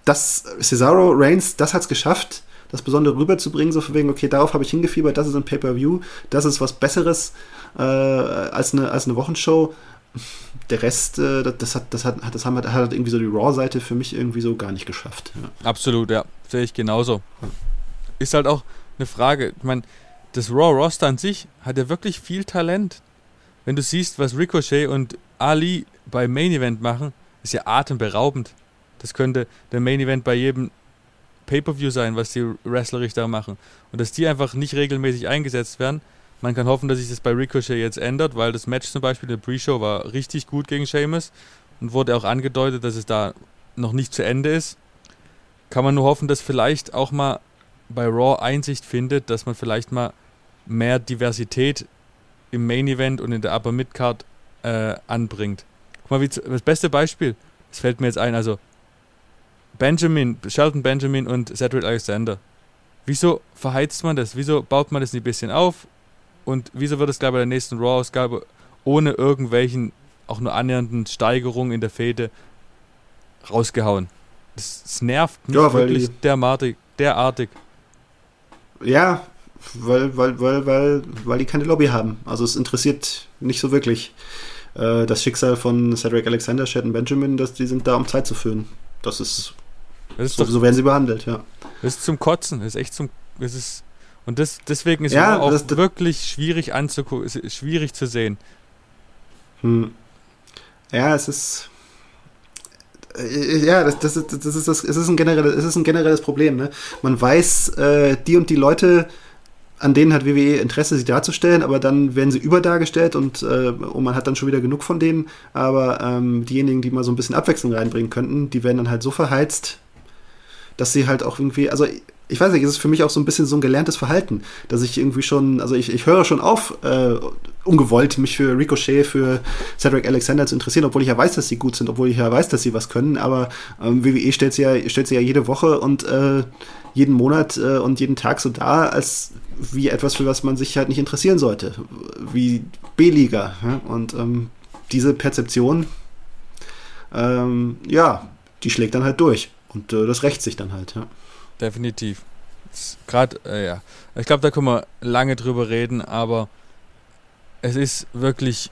dass Cesaro Reigns, das hat es geschafft, das Besondere rüberzubringen, so von wegen, okay, darauf habe ich hingefiebert, das ist ein Pay-Per-View, das ist was Besseres äh, als, eine, als eine Wochenshow. Der Rest, äh, das, hat, das, hat, das haben, hat irgendwie so die Raw-Seite für mich irgendwie so gar nicht geschafft. Ja. Absolut, ja. Sehe ich genauso. Ist halt auch eine Frage, ich meine, das Raw-Roster an sich hat ja wirklich viel Talent. Wenn du siehst, was Ricochet und Ali bei Main Event machen, ist ja atemberaubend. Das könnte der Main Event bei jedem Pay-per-View sein, was die Wrestlerisch da machen. Und dass die einfach nicht regelmäßig eingesetzt werden. Man kann hoffen, dass sich das bei Ricochet jetzt ändert, weil das Match zum Beispiel der Pre-Show war richtig gut gegen Sheamus und wurde auch angedeutet, dass es da noch nicht zu Ende ist. Kann man nur hoffen, dass vielleicht auch mal bei Raw Einsicht findet, dass man vielleicht mal mehr Diversität im Main Event und in der Upper Mid Card äh, anbringt. Guck mal, wie, das beste Beispiel, das fällt mir jetzt ein, also Benjamin, Shelton Benjamin und Cedric Alexander. Wieso verheizt man das? Wieso baut man das nicht ein bisschen auf? Und wieso wird es, glaube ich, bei der nächsten Raw-Ausgabe ohne irgendwelchen, auch nur annähernden Steigerungen in der Fehde rausgehauen? Das, das nervt mich ja, wirklich derartig, derartig. Ja, weil, weil, weil, weil, weil die keine Lobby haben. Also es interessiert nicht so wirklich äh, das Schicksal von Cedric Alexander, Shelton Benjamin, dass die sind da, um Zeit zu füllen. Das ist, das ist so, doch, so werden sie behandelt, ja. Das ist zum Kotzen, das ist echt zum, das ist, und das, deswegen ist ja, auch das, das, wirklich schwierig anzugucken, schwierig zu sehen. Hm. Ja, es ist, äh, ja, das, das, das, das ist das, es ist ein generelles, es ist ein generelles Problem. Ne? Man weiß, äh, die und die Leute, an denen hat WWE Interesse, sie darzustellen, aber dann werden sie überdargestellt und, äh, und man hat dann schon wieder genug von denen. Aber ähm, diejenigen, die mal so ein bisschen Abwechslung reinbringen könnten, die werden dann halt so verheizt, dass sie halt auch irgendwie, also ich weiß nicht, ist es für mich auch so ein bisschen so ein gelerntes Verhalten, dass ich irgendwie schon, also ich, ich höre schon auf, äh, ungewollt mich für Ricochet, für Cedric Alexander zu interessieren, obwohl ich ja weiß, dass sie gut sind, obwohl ich ja weiß, dass sie was können, aber ähm, WWE stellt sie ja, stellt sie ja jede Woche und äh, jeden Monat äh, und jeden Tag so da, als wie etwas, für was man sich halt nicht interessieren sollte, wie B-Liga. Ja? Und ähm, diese Perzeption, ähm, ja, die schlägt dann halt durch und äh, das rächt sich dann halt. Ja definitiv. Gerade, äh, ja. Ich glaube, da können wir lange drüber reden, aber es ist wirklich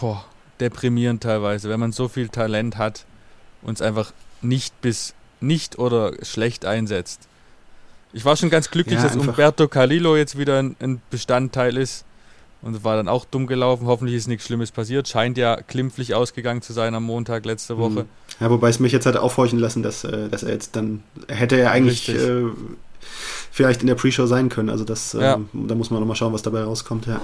boah, deprimierend teilweise, wenn man so viel Talent hat und es einfach nicht bis nicht oder schlecht einsetzt. Ich war schon ganz glücklich, ja, dass Umberto Calillo jetzt wieder ein, Bestandteil ist und war dann auch dumm gelaufen. Hoffentlich ist nichts Schlimmes passiert. Scheint ja klimpflich ausgegangen zu sein am Montag letzte mhm. Woche. Ja, wobei es mich jetzt hat aufhorchen lassen, dass, äh, dass er jetzt dann hätte er eigentlich äh, vielleicht in der Pre-Show sein können. Also das, ja. da muss man nochmal schauen, was dabei rauskommt. Ja.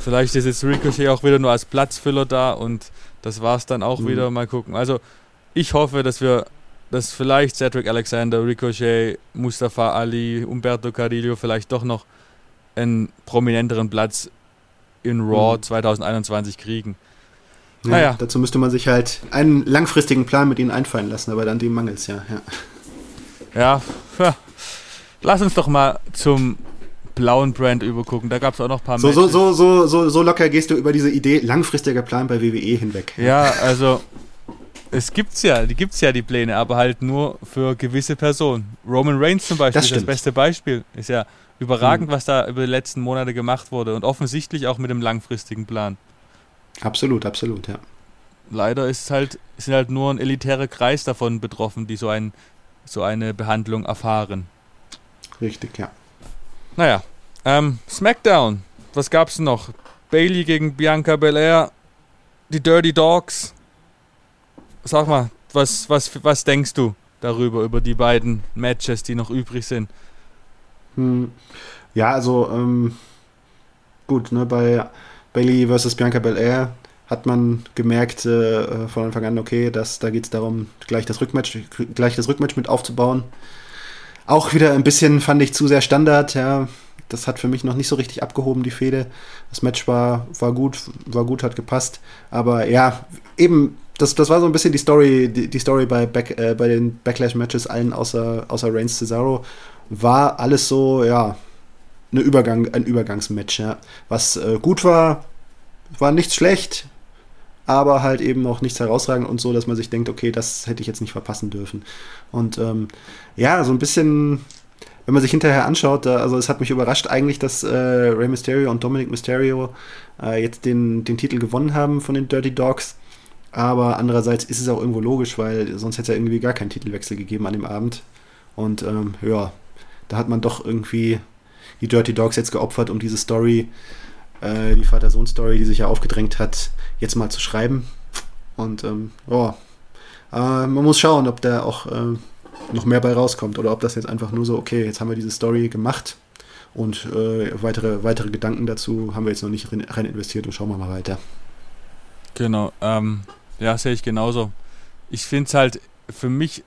Vielleicht ist jetzt Ricochet auch wieder nur als Platzfüller da und das war es dann auch mhm. wieder. Mal gucken. Also ich hoffe, dass wir, dass vielleicht Cedric Alexander, Ricochet, Mustafa Ali, Umberto Carrillo vielleicht doch noch einen prominenteren Platz in Raw mhm. 2021 kriegen. Ja, naja. Dazu müsste man sich halt einen langfristigen Plan mit ihnen einfallen lassen, aber dann dem mangelt es ja, ja. Ja, lass uns doch mal zum blauen Brand übergucken. Da gab es auch noch ein paar so, so, so, so, so, so locker gehst du über diese Idee langfristiger Plan bei WWE hinweg. Ja, also es gibt's ja, die gibt's ja die Pläne, aber halt nur für gewisse Personen. Roman Reigns zum Beispiel das ist das beste Beispiel. Ist ja überragend, mhm. was da über die letzten Monate gemacht wurde und offensichtlich auch mit einem langfristigen Plan. Absolut, absolut, ja. Leider ist halt, sind halt nur ein elitärer Kreis davon betroffen, die so, ein, so eine Behandlung erfahren. Richtig, ja. Naja, ähm, SmackDown, was gab's noch? Bailey gegen Bianca Belair, die Dirty Dogs. Sag mal, was, was, was denkst du darüber, über die beiden Matches, die noch übrig sind? Hm. Ja, also ähm, gut, ne, bei Bailey versus Bianca Belair hat man gemerkt äh, von Anfang an, okay, dass, da geht es darum, gleich das, Rückmatch, gleich das Rückmatch mit aufzubauen. Auch wieder ein bisschen, fand ich, zu sehr Standard, ja. Das hat für mich noch nicht so richtig abgehoben, die Fehde. Das Match war, war gut, war gut, hat gepasst. Aber ja, eben, das, das war so ein bisschen die Story, die, die Story bei, Back, äh, bei den Backlash-Matches, allen außer, außer Reigns Cesaro war alles so, ja, eine Übergang, ein Übergangsmatch, ja. Was äh, gut war, war nichts schlecht, aber halt eben auch nichts herausragend und so, dass man sich denkt, okay, das hätte ich jetzt nicht verpassen dürfen. Und ähm, ja, so ein bisschen, wenn man sich hinterher anschaut, da, also es hat mich überrascht eigentlich, dass äh, Rey Mysterio und Dominic Mysterio äh, jetzt den, den Titel gewonnen haben von den Dirty Dogs. Aber andererseits ist es auch irgendwo logisch, weil sonst hätte es ja irgendwie gar keinen Titelwechsel gegeben an dem Abend. Und ähm, ja, da hat man doch irgendwie die Dirty Dogs jetzt geopfert, um diese Story, äh, die Vater-Sohn-Story, die sich ja aufgedrängt hat, jetzt mal zu schreiben. Und ähm, ja, äh, man muss schauen, ob da auch äh, noch mehr bei rauskommt oder ob das jetzt einfach nur so, okay, jetzt haben wir diese Story gemacht und äh, weitere, weitere Gedanken dazu haben wir jetzt noch nicht rein investiert und schauen wir mal weiter. Genau, ähm, ja, sehe ich genauso. Ich finde es halt, für mich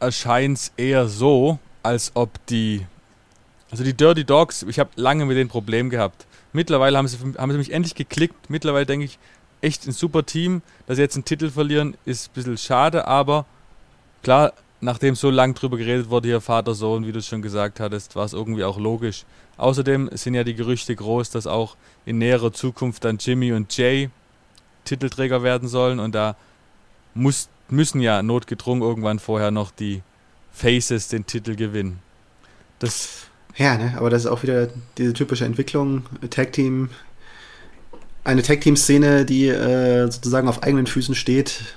erscheint es eher so, als ob die. Also die Dirty Dogs, ich habe lange mit denen Problem gehabt. Mittlerweile haben sie, haben sie mich endlich geklickt. Mittlerweile denke ich, echt ein super Team. Dass sie jetzt einen Titel verlieren, ist ein bisschen schade, aber klar, nachdem so lang drüber geredet wurde, hier Vater, Sohn, wie du es schon gesagt hattest, war es irgendwie auch logisch. Außerdem sind ja die Gerüchte groß, dass auch in näherer Zukunft dann Jimmy und Jay Titelträger werden sollen und da muss, müssen ja notgedrungen irgendwann vorher noch die Faces den Titel gewinnen. Das ja, ne, aber das ist auch wieder diese typische Entwicklung, Tag Team, eine Tag Team Szene, die äh, sozusagen auf eigenen Füßen steht.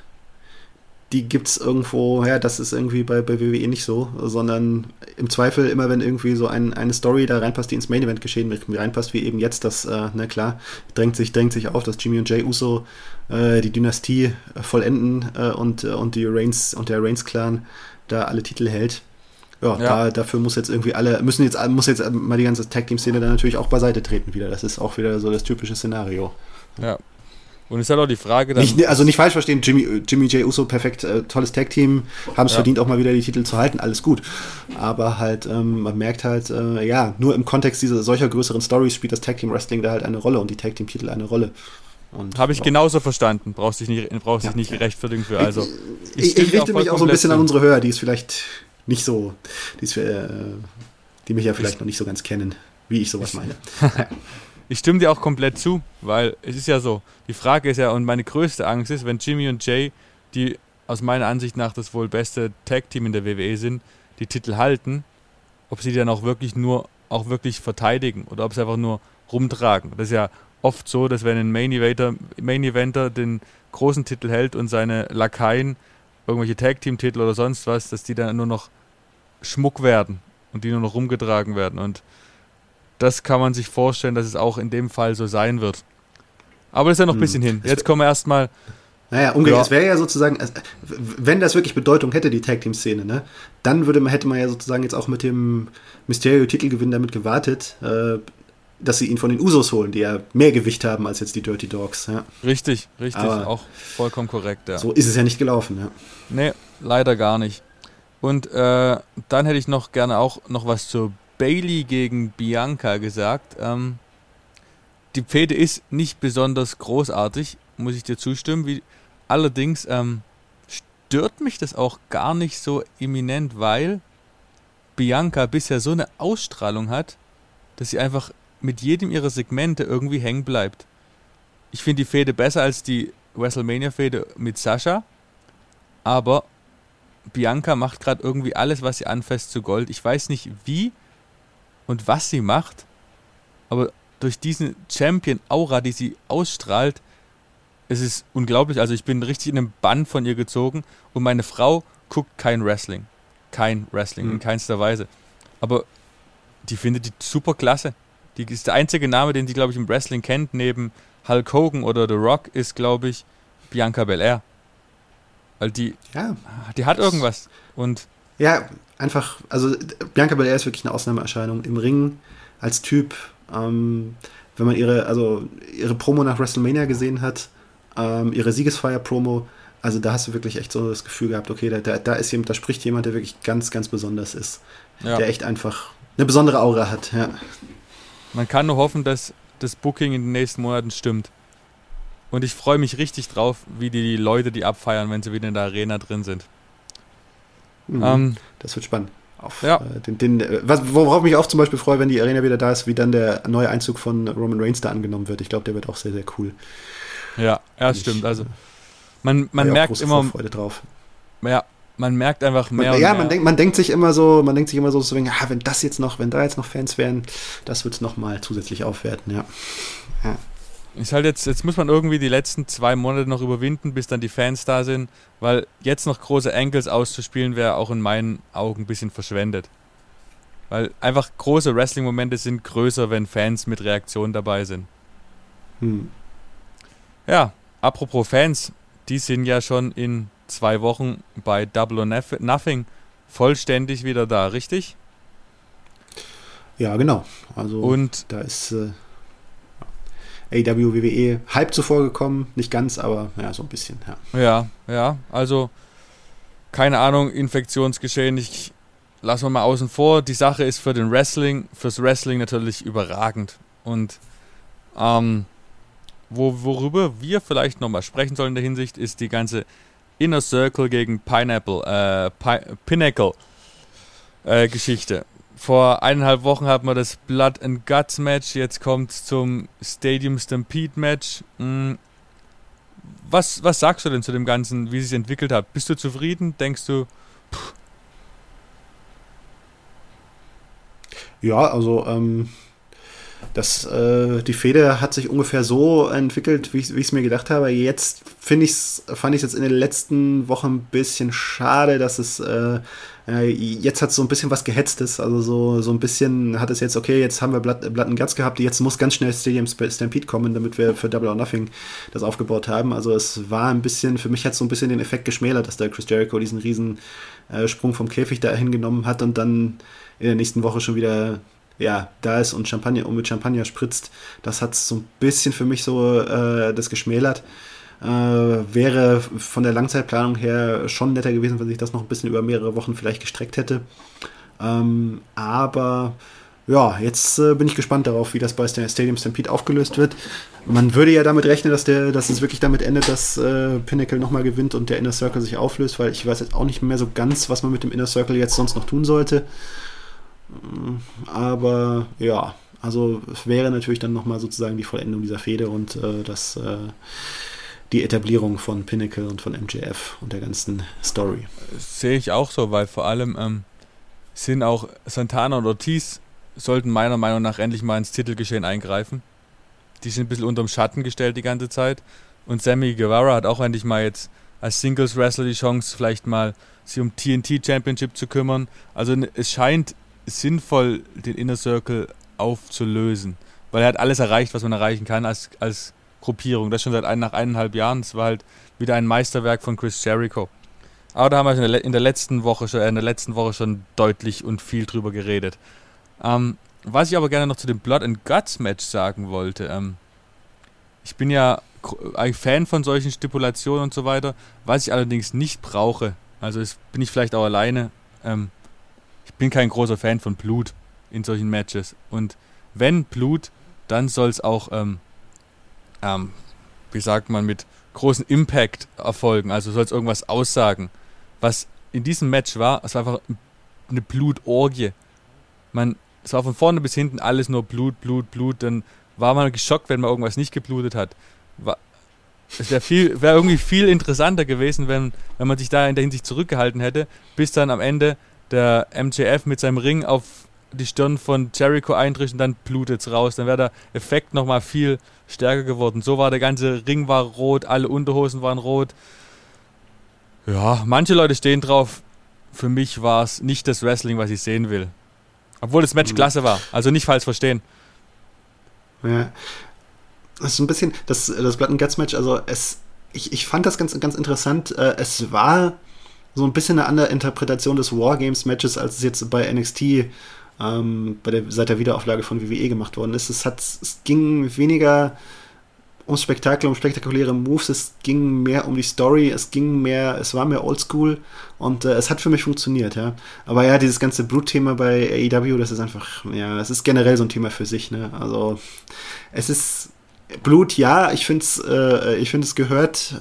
Die gibt es irgendwo, ja, das ist irgendwie bei, bei WWE nicht so, sondern im Zweifel immer, wenn irgendwie so ein, eine Story da reinpasst, die ins Main Event geschehen reinpasst, wie eben jetzt, das, äh, na klar, drängt sich, drängt sich auf, dass Jimmy und Jay Uso äh, die Dynastie vollenden äh, und, äh, und die Reigns und der Reigns Clan da alle Titel hält. Ja, ja. Da, dafür muss jetzt irgendwie alle, müssen jetzt, muss jetzt mal die ganze Tag-Team-Szene dann natürlich auch beiseite treten wieder. Das ist auch wieder so das typische Szenario. Ja. Und es ist halt auch die Frage dann. Nicht, also nicht falsch verstehen, Jimmy, Jimmy J. Uso, perfekt, äh, tolles Tag-Team, haben es ja. verdient, auch mal wieder die Titel zu halten, alles gut. Aber halt, ähm, man merkt halt, äh, ja, nur im Kontext dieser solcher größeren Stories spielt das Tag-Team-Wrestling da halt eine Rolle und die Tag-Team-Titel eine Rolle. Habe ich genauso verstanden. Brauchst dich nicht, brauchst ja, dich nicht ja. rechtfertigen für. Also, ich, ich, ich richte mich auch so ein bisschen an unsere Hörer, die es vielleicht nicht so, die, es, äh, die mich ja vielleicht noch nicht so ganz kennen, wie ich sowas meine. ich stimme dir auch komplett zu, weil es ist ja so, die Frage ist ja, und meine größte Angst ist, wenn Jimmy und Jay, die aus meiner Ansicht nach das wohl beste Tag-Team in der WWE sind, die Titel halten, ob sie die dann auch wirklich nur, auch wirklich verteidigen oder ob sie einfach nur rumtragen. Das ist ja oft so, dass wenn ein Main Eventer, Main den großen Titel hält und seine Lakaien irgendwelche Tag Team Titel oder sonst was, dass die dann nur noch Schmuck werden und die nur noch rumgetragen werden und das kann man sich vorstellen, dass es auch in dem Fall so sein wird. Aber das ist ja noch ein hm. bisschen hin. Jetzt kommen wir erstmal. Naja, umgekehrt, ja. es wäre ja sozusagen, wenn das wirklich Bedeutung hätte, die Tag Team Szene, ne, dann würde man, hätte man ja sozusagen jetzt auch mit dem Mysterio-Titelgewinn damit gewartet, äh, dass sie ihn von den Usos holen, die ja mehr Gewicht haben als jetzt die Dirty Dogs. Ja. Richtig, richtig, Aber auch vollkommen korrekt. Ja. So ist es ja nicht gelaufen. Ja. Nee, leider gar nicht. Und äh, dann hätte ich noch gerne auch noch was zur Bailey gegen Bianca gesagt. Ähm, die Fehde ist nicht besonders großartig, muss ich dir zustimmen. Wie, allerdings ähm, stört mich das auch gar nicht so eminent, weil Bianca bisher so eine Ausstrahlung hat, dass sie einfach mit jedem ihrer Segmente irgendwie hängen bleibt. Ich finde die Fehde besser als die WrestleMania-Fehde mit Sascha, aber Bianca macht gerade irgendwie alles, was sie anfasst, zu Gold. Ich weiß nicht wie und was sie macht, aber durch diesen Champion-Aura, die sie ausstrahlt, es ist unglaublich. Also ich bin richtig in einem Bann von ihr gezogen und meine Frau guckt kein Wrestling. Kein Wrestling, mhm. in keinster Weise. Aber die findet die super klasse. Die ist der einzige Name, den sie, glaube ich, im Wrestling kennt, neben Hulk Hogan oder The Rock, ist, glaube ich, Bianca Belair. Weil die, ja, die hat irgendwas. Und ja, einfach, also Bianca Belair ist wirklich eine Ausnahmeerscheinung im Ring als Typ. Ähm, wenn man ihre, also ihre Promo nach WrestleMania gesehen hat, ähm, ihre Siegesfeier-Promo, also da hast du wirklich echt so das Gefühl gehabt, okay, da, da, da ist jemand, da spricht jemand, der wirklich ganz, ganz besonders ist. Ja. Der echt einfach eine besondere Aura hat, ja. Man kann nur hoffen, dass das Booking in den nächsten Monaten stimmt. Und ich freue mich richtig drauf, wie die Leute die abfeiern, wenn sie wieder in der Arena drin sind. Mhm. Ähm, das wird spannend. Auf, ja. Äh, den, den, äh, was, worauf mich auch zum Beispiel freue, wenn die Arena wieder da ist, wie dann der neue Einzug von Roman Reigns da angenommen wird. Ich glaube, der wird auch sehr, sehr cool. Ja, ja, stimmt. Also man, man merkt immer. Freude drauf. Ja, man merkt einfach mehr. Man, ja, mehr. Man, denkt, man denkt sich immer so, man denkt sich immer so, so ah, wenn das jetzt noch, wenn da jetzt noch Fans wären, das wird es nochmal zusätzlich aufwerten, ja. ja. Ist halt jetzt, jetzt muss man irgendwie die letzten zwei Monate noch überwinden, bis dann die Fans da sind, weil jetzt noch große Ankles auszuspielen wäre auch in meinen Augen ein bisschen verschwendet. Weil einfach große Wrestling-Momente sind größer, wenn Fans mit Reaktionen dabei sind. Hm. Ja, apropos Fans, die sind ja schon in zwei Wochen bei Double or Nothing vollständig wieder da, richtig? Ja, genau. Also und da ist äh, AWWE halb zuvor gekommen, nicht ganz, aber ja, so ein bisschen, ja. Ja, ja, also keine Ahnung, Infektionsgeschehen, ich lassen wir mal außen vor. Die Sache ist für den Wrestling, fürs Wrestling natürlich überragend. Und ähm, wo, worüber wir vielleicht nochmal sprechen sollen in der Hinsicht, ist die ganze Inner Circle gegen Pineapple, äh, Pi Pinnacle äh, Geschichte. Vor eineinhalb Wochen hatten wir das Blood and Guts Match, jetzt kommt zum Stadium Stampede Match. Hm. Was, was sagst du denn zu dem Ganzen, wie es sich entwickelt hat? Bist du zufrieden? Denkst du, pff. Ja, also ähm, das, äh, die Feder hat sich ungefähr so entwickelt, wie ich es mir gedacht habe. Jetzt finde ich's, fand ich es jetzt in den letzten Wochen ein bisschen schade, dass es äh, äh, jetzt hat so ein bisschen was Gehetztes. Also so, so ein bisschen hat es jetzt, okay, jetzt haben wir Blood, Blood and Guts gehabt, jetzt muss ganz schnell Stadium Stampede kommen, damit wir für Double or Nothing das aufgebaut haben. Also es war ein bisschen, für mich hat es so ein bisschen den Effekt geschmälert, dass der Chris Jericho diesen riesen äh, Sprung vom Käfig da hingenommen hat und dann in der nächsten Woche schon wieder ja, da ist und Champagner und mit Champagner spritzt, das hat so ein bisschen für mich so äh, das geschmälert. Äh, wäre von der Langzeitplanung her schon netter gewesen, wenn sich das noch ein bisschen über mehrere Wochen vielleicht gestreckt hätte. Ähm, aber ja, jetzt äh, bin ich gespannt darauf, wie das bei Stadium Stampede aufgelöst wird. Man würde ja damit rechnen, dass, der, dass es wirklich damit endet, dass äh, Pinnacle nochmal gewinnt und der Inner Circle sich auflöst, weil ich weiß jetzt auch nicht mehr so ganz, was man mit dem Inner Circle jetzt sonst noch tun sollte. Aber ja, also wäre natürlich dann nochmal sozusagen die Vollendung dieser Fehde und äh, das, äh, die Etablierung von Pinnacle und von MJF und der ganzen Story. Sehe ich auch so, weil vor allem ähm, sind auch Santana und Ortiz sollten meiner Meinung nach endlich mal ins Titelgeschehen eingreifen. Die sind ein bisschen unterm Schatten gestellt die ganze Zeit. Und Sammy Guevara hat auch endlich mal jetzt als Singles Wrestler die Chance, vielleicht mal sich um TNT Championship zu kümmern. Also es scheint sinnvoll, den Inner Circle aufzulösen. Weil er hat alles erreicht, was man erreichen kann als, als Gruppierung. Das schon seit ein, nach eineinhalb Jahren. Es war halt wieder ein Meisterwerk von Chris Jericho. Aber da haben wir in der letzten Woche schon, in der letzten Woche schon deutlich und viel drüber geredet. Ähm, was ich aber gerne noch zu dem Blood and Guts Match sagen wollte, ähm, ich bin ja ein Fan von solchen Stipulationen und so weiter. Was ich allerdings nicht brauche, also bin ich vielleicht auch alleine, ähm, bin kein großer Fan von Blut in solchen Matches. Und wenn Blut, dann soll es auch, ähm, ähm, wie sagt man, mit großem Impact erfolgen. Also soll es irgendwas aussagen. Was in diesem Match war, es war einfach eine Blutorgie. Man, es war von vorne bis hinten alles nur Blut, Blut, Blut. Dann war man geschockt, wenn man irgendwas nicht geblutet hat. War, es wäre viel, wäre irgendwie viel interessanter gewesen, wenn, wenn man sich da in der Hinsicht zurückgehalten hätte, bis dann am Ende der MJF mit seinem Ring auf die Stirn von Jericho eintritt und dann blutet es raus. Dann wäre der Effekt nochmal viel stärker geworden. So war der ganze Ring war rot, alle Unterhosen waren rot. Ja, manche Leute stehen drauf. Für mich war es nicht das Wrestling, was ich sehen will. Obwohl das Match mhm. klasse war. Also nicht falsch verstehen. Ja. Das ist ein bisschen, das, das Blood and Guts Match, also es, ich, ich fand das ganz, ganz interessant. Äh, es war so ein bisschen eine andere Interpretation des Wargames-Matches, als es jetzt bei NXT ähm, bei der, seit der Wiederauflage von WWE gemacht worden ist. Es, hat, es ging weniger ums Spektakel, um spektakuläre Moves, es ging mehr um die Story, es ging mehr, es war mehr Oldschool und äh, es hat für mich funktioniert, ja. Aber ja, dieses ganze Blutthema bei AEW, das ist einfach, ja, es ist generell so ein Thema für sich, ne. Also es ist Blut, ja, ich finde es, äh, ich finde es gehört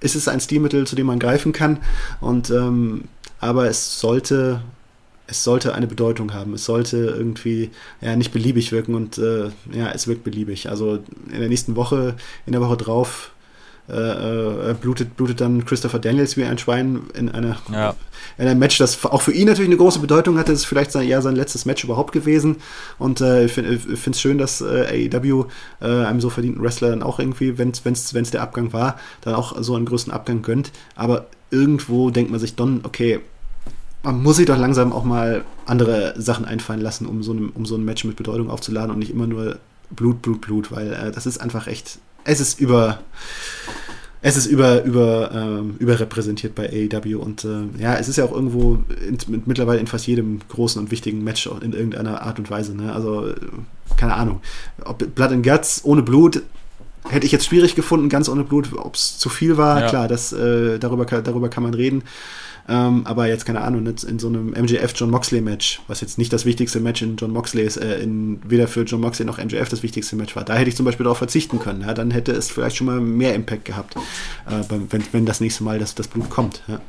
ist es ein Stilmittel, zu dem man greifen kann. Und ähm, aber es sollte es sollte eine Bedeutung haben. Es sollte irgendwie ja nicht beliebig wirken und äh, ja, es wirkt beliebig. Also in der nächsten Woche, in der Woche drauf äh, äh, blutet, blutet dann Christopher Daniels wie ein Schwein in, einer, ja. in einem Match, das auch für ihn natürlich eine große Bedeutung hatte. Das ist vielleicht sein, ja sein letztes Match überhaupt gewesen. Und äh, ich finde es schön, dass äh, AEW äh, einem so verdienten Wrestler dann auch irgendwie, wenn es der Abgang war, dann auch so einen größten Abgang gönnt. Aber irgendwo denkt man sich dann, okay, man muss sich doch langsam auch mal andere Sachen einfallen lassen, um so, einem, um so ein Match mit Bedeutung aufzuladen und nicht immer nur Blut, Blut, Blut, weil das ist einfach echt es ist über es ist über, über, ähm, überrepräsentiert bei AEW und äh, ja, es ist ja auch irgendwo in, mittlerweile in fast jedem großen und wichtigen Match in irgendeiner Art und Weise. Ne? Also, keine Ahnung. Ob Blood and Guts ohne Blut hätte ich jetzt schwierig gefunden, ganz ohne Blut, ob es zu viel war. Ja. Klar, das, äh, darüber, darüber kann man reden. Ähm, aber jetzt, keine Ahnung, in so einem MJF-John Moxley-Match, was jetzt nicht das wichtigste Match in John Moxley ist, äh, in, weder für John Moxley noch MJF das wichtigste Match war, da hätte ich zum Beispiel darauf verzichten können. Ja? Dann hätte es vielleicht schon mal mehr Impact gehabt, äh, wenn, wenn das nächste Mal das, das Blut kommt. Ja?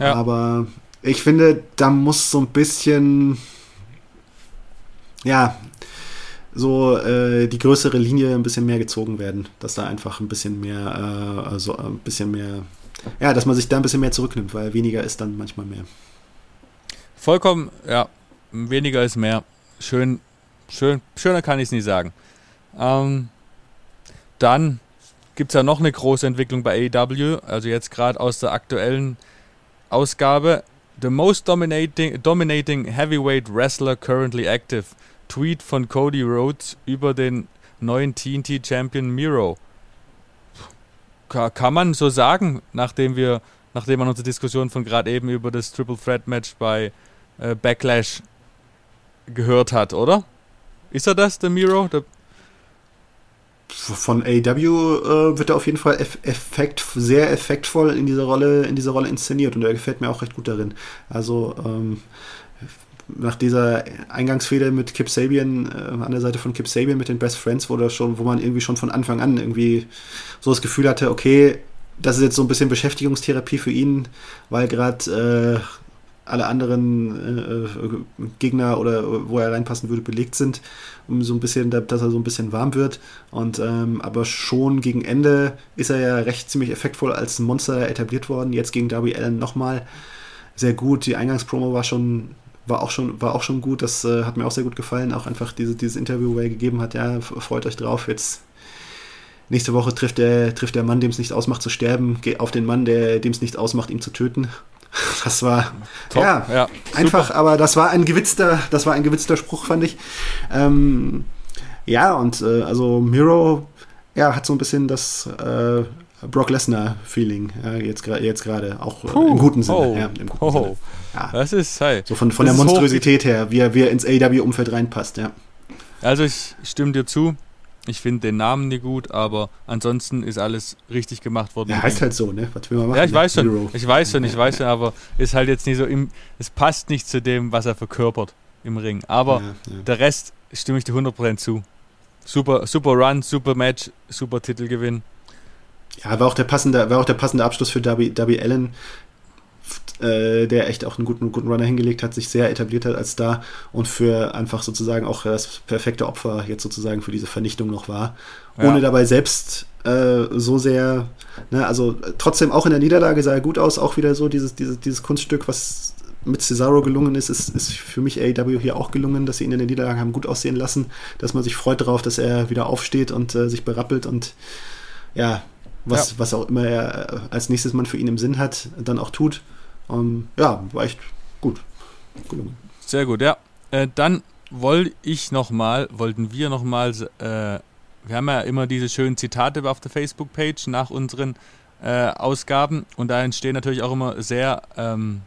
Ja. Aber ich finde, da muss so ein bisschen, ja, so äh, die größere Linie ein bisschen mehr gezogen werden, dass da einfach ein bisschen mehr, äh, also ein bisschen mehr ja, dass man sich da ein bisschen mehr zurücknimmt, weil weniger ist dann manchmal mehr. Vollkommen, ja, weniger ist mehr. Schön, schön, schöner kann ich es nicht sagen. Ähm, dann gibt es ja noch eine große Entwicklung bei AEW, also jetzt gerade aus der aktuellen Ausgabe. The most dominating, dominating heavyweight wrestler currently active. Tweet von Cody Rhodes über den neuen TNT Champion Miro kann man so sagen, nachdem wir, nachdem man unsere Diskussion von gerade eben über das Triple Threat Match bei äh, Backlash gehört hat, oder? Ist er das, der Miro? Der von AW äh, wird er auf jeden Fall effekt, sehr effektvoll in dieser Rolle, in dieser Rolle inszeniert und er gefällt mir auch recht gut darin. Also ähm, nach dieser Eingangsfehde mit Kip Sabian äh, an der Seite von Kip Sabian mit den Best Friends, wo schon, wo man irgendwie schon von Anfang an irgendwie so das Gefühl hatte, okay, das ist jetzt so ein bisschen Beschäftigungstherapie für ihn, weil gerade äh, alle anderen äh, Gegner oder wo er reinpassen würde, belegt sind, um so ein bisschen, dass er so ein bisschen warm wird. Und ähm, aber schon gegen Ende ist er ja recht ziemlich effektvoll als Monster etabliert worden. Jetzt gegen Darby Allen nochmal sehr gut. Die Eingangspromo war schon war auch schon, war auch schon gut. Das äh, hat mir auch sehr gut gefallen. Auch einfach diese, dieses Interview, wo er gegeben hat, ja, freut euch drauf. Jetzt nächste Woche trifft der, trifft der Mann, dem es nicht ausmacht, zu sterben, geht auf den Mann, der dem es nicht ausmacht, ihn zu töten. Das war Top, ja, ja einfach, aber das war ein gewitzter, das war ein gewitzter Spruch, fand ich. Ähm, ja, und äh, also Miro, ja, hat so ein bisschen das äh, Brock Lesnar-Feeling äh, jetzt, jetzt gerade, auch äh, im guten Sinne. Oh, ja, im guten oh, Sinne. Ja. Das ist, hey, So von, von der Monstrosität her, wie er, wie er ins AW-Umfeld reinpasst, ja. Also ich stimme dir zu. Ich finde den Namen nicht gut, aber ansonsten ist alles richtig gemacht worden. Ja, heißt halt so, ne? Was will man machen? Ja, ich weiß schon. Hero. Ich weiß schon, ich weiß schon, aber ist halt jetzt nicht so im. Es passt nicht zu dem, was er verkörpert im Ring. Aber ja, ja. der Rest stimme ich dir 100% zu. Super, super Run, super Match, super Titelgewinn. Ja, war auch der passende, war auch der passende Abschluss für Darby, Darby Allen, äh, der echt auch einen guten, guten Runner hingelegt hat, sich sehr etabliert hat als Star und für einfach sozusagen auch das perfekte Opfer jetzt sozusagen für diese Vernichtung noch war. Ja. Ohne dabei selbst äh, so sehr, ne, also trotzdem auch in der Niederlage sah er gut aus, auch wieder so dieses, dieses, dieses Kunststück, was mit Cesaro gelungen ist, ist, ist für mich AEW hier auch gelungen, dass sie ihn in der Niederlage haben gut aussehen lassen, dass man sich freut darauf, dass er wieder aufsteht und äh, sich berappelt und ja, was, ja. was auch immer er äh, als nächstes Mal für ihn im Sinn hat, dann auch tut. Ähm, ja, war echt gut. Gelungen. Sehr gut, ja. Äh, dann wollte ich nochmal, wollten wir nochmal, äh, wir haben ja immer diese schönen Zitate auf der Facebook-Page nach unseren äh, Ausgaben und da entstehen natürlich auch immer sehr ähm,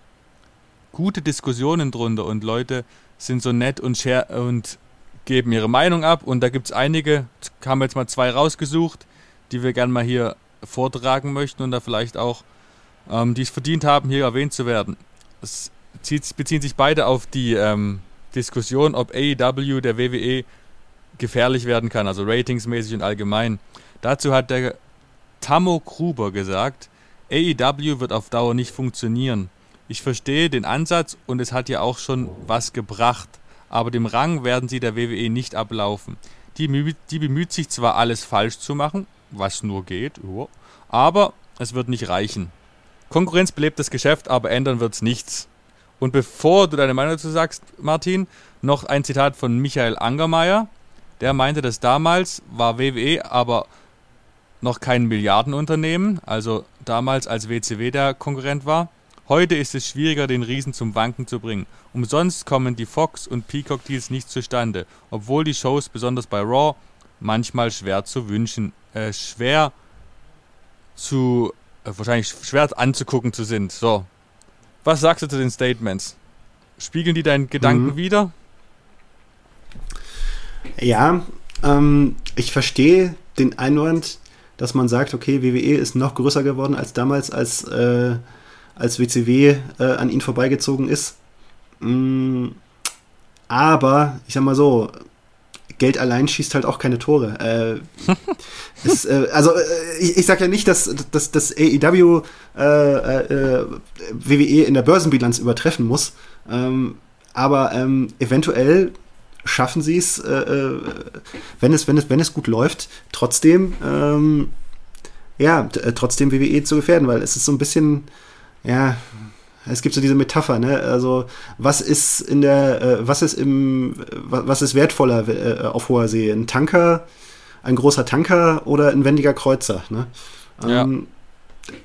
gute Diskussionen drunter und Leute sind so nett und, share und geben ihre Meinung ab und da gibt es einige, haben wir jetzt mal zwei rausgesucht, die wir gerne mal hier vortragen möchten und da vielleicht auch ähm, die es verdient haben, hier erwähnt zu werden. Es zieht, beziehen sich beide auf die ähm, Diskussion, ob AEW der WWE gefährlich werden kann, also ratingsmäßig und allgemein. Dazu hat der Tammo Gruber gesagt, AEW wird auf Dauer nicht funktionieren. Ich verstehe den Ansatz und es hat ja auch schon was gebracht, aber dem Rang werden sie der WWE nicht ablaufen. Die, die bemüht sich zwar alles falsch zu machen, was nur geht, aber es wird nicht reichen. Konkurrenz belebt das Geschäft, aber ändern wird es nichts. Und bevor du deine Meinung dazu sagst, Martin, noch ein Zitat von Michael Angermeier. Der meinte, dass damals war WWE aber noch kein Milliardenunternehmen, also damals als WCW der Konkurrent war. Heute ist es schwieriger, den Riesen zum Wanken zu bringen. Umsonst kommen die Fox und Peacock Deals nicht zustande, obwohl die Shows besonders bei Raw manchmal schwer zu wünschen, äh, schwer zu äh, wahrscheinlich schwer anzugucken zu sind. So. Was sagst du zu den Statements? Spiegeln die deinen Gedanken mhm. wieder? Ja, ähm, ich verstehe den Einwand, dass man sagt, okay, WWE ist noch größer geworden als damals, als, äh, als WCW äh, an ihn vorbeigezogen ist. Mm, aber, ich sag mal so, Geld allein schießt halt auch keine Tore. Äh, es, äh, also äh, ich, ich sage ja nicht, dass, dass, dass AEW äh, äh, WWE in der Börsenbilanz übertreffen muss, ähm, aber ähm, eventuell schaffen sie es, äh, wenn es, wenn es, wenn es gut läuft, trotzdem ähm, ja, trotzdem WWE zu gefährden, weil es ist so ein bisschen, ja, es gibt so diese Metapher, ne? Also was ist in der, äh, was ist im, was ist wertvoller äh, auf hoher See? Ein Tanker, ein großer Tanker oder ein wendiger Kreuzer? Ne? Ja. Ähm,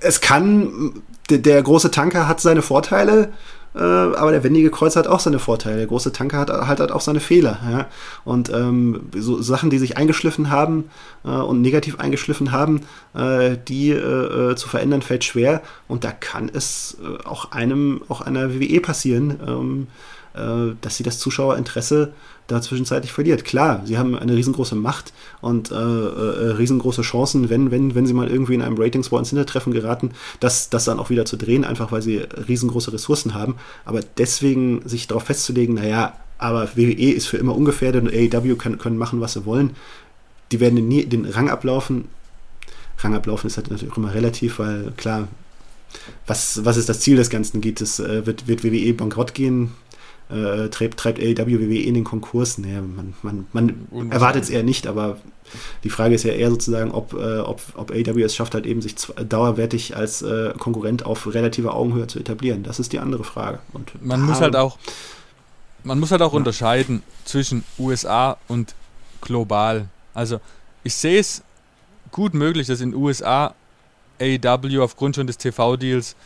es kann, der große Tanker hat seine Vorteile, äh, aber der wendige Kreuz hat auch seine Vorteile. Der große Tanker hat halt, halt auch seine Fehler. Ja? Und ähm, so Sachen, die sich eingeschliffen haben äh, und negativ eingeschliffen haben, äh, die äh, äh, zu verändern, fällt schwer. Und da kann es äh, auch einem, auch einer WWE passieren. Ähm, äh, dass sie das Zuschauerinteresse da zwischenzeitlich verliert. Klar, sie haben eine riesengroße Macht und äh, äh, riesengroße Chancen, wenn, wenn, wenn sie mal irgendwie in einem Ratings War ins Hintertreffen geraten, das, das dann auch wieder zu drehen, einfach weil sie riesengroße Ressourcen haben. Aber deswegen sich darauf festzulegen, naja, aber WWE ist für immer ungefährdet und AEW können, können machen, was sie wollen. Die werden nie den Rang ablaufen. Rang ablaufen ist halt natürlich auch immer relativ, weil klar, was, was ist das Ziel des Ganzen? Geht es, äh, wird, wird WWE bankrott gehen? Äh, treibt, treibt AEW WWE in den Konkurs? Naja, man, man, man erwartet es eher nicht, aber die Frage ist ja eher sozusagen, ob, äh, ob, ob AEW es schafft, halt eben sich dauerwertig als äh, Konkurrent auf relativer Augenhöhe zu etablieren. Das ist die andere Frage. Und man muss halt auch man muss halt auch ja. unterscheiden zwischen USA und global. Also ich sehe es gut möglich, dass in USA AEW aufgrund schon des TV-Deals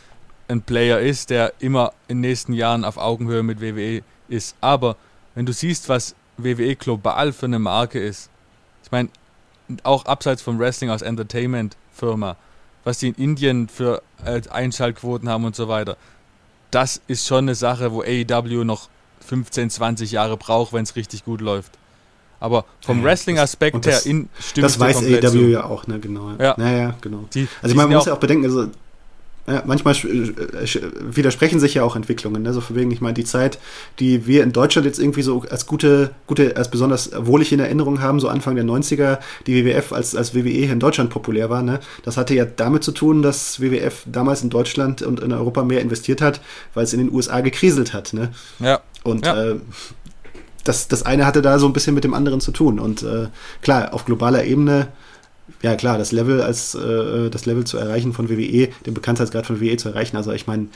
ein Player ist, der immer in den nächsten Jahren auf Augenhöhe mit WWE ist. Aber wenn du siehst, was WWE global für eine Marke ist, ich meine, auch abseits vom Wrestling als Entertainment-Firma, was die in Indien für Einschaltquoten haben und so weiter, das ist schon eine Sache, wo AEW noch 15, 20 Jahre braucht, wenn es richtig gut läuft. Aber vom Wrestling-Aspekt her in, stimmt Das weiß AEW ja auch, ne, genau. Ja, naja, genau. Die, also ich meine, man muss ja auch bedenken, also ja, manchmal äh, widersprechen sich ja auch Entwicklungen. Ne? So von wegen, ich meine, die Zeit, die wir in Deutschland jetzt irgendwie so als gute, gute, als besonders wohlig in Erinnerung haben, so Anfang der 90er, die WWF als, als WWE hier in Deutschland populär war, ne? das hatte ja damit zu tun, dass WWF damals in Deutschland und in Europa mehr investiert hat, weil es in den USA gekriselt hat. Ne? Ja. Und ja. Äh, das, das eine hatte da so ein bisschen mit dem anderen zu tun. Und äh, klar, auf globaler Ebene ja klar, das Level als äh, das Level zu erreichen von WWE, den Bekanntheitsgrad von WWE zu erreichen, also ich meine,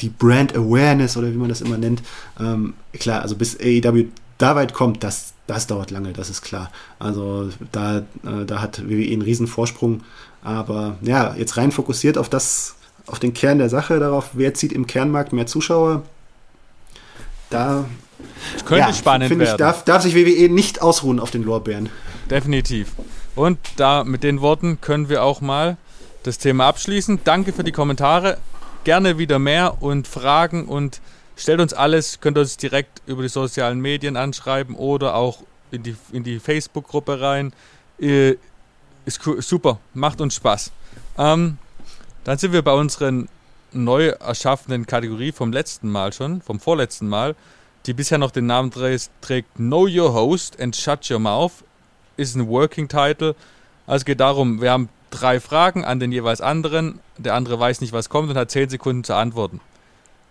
die Brand Awareness oder wie man das immer nennt, ähm, klar, also bis AEW da weit kommt, das, das dauert lange, das ist klar. Also da, äh, da hat WWE einen riesen Vorsprung. Aber ja, jetzt rein fokussiert auf das, auf den Kern der Sache, darauf, wer zieht im Kernmarkt mehr Zuschauer, da könnte ja, spannend werden. Ich, darf, darf sich WWE nicht ausruhen auf den Lorbeeren. Definitiv. Und da mit den Worten können wir auch mal das Thema abschließen. Danke für die Kommentare. Gerne wieder mehr und Fragen und stellt uns alles, könnt uns direkt über die sozialen Medien anschreiben oder auch in die, in die Facebook-Gruppe rein. Äh, ist super, macht uns Spaß. Ähm, dann sind wir bei unseren neu erschaffenen Kategorie vom letzten Mal schon, vom vorletzten Mal, die bisher noch den Namen trägt Know Your Host and Shut Your Mouth ist ein Working Title. Also es geht darum, wir haben drei Fragen an den jeweils anderen. Der andere weiß nicht, was kommt und hat zehn Sekunden zu antworten.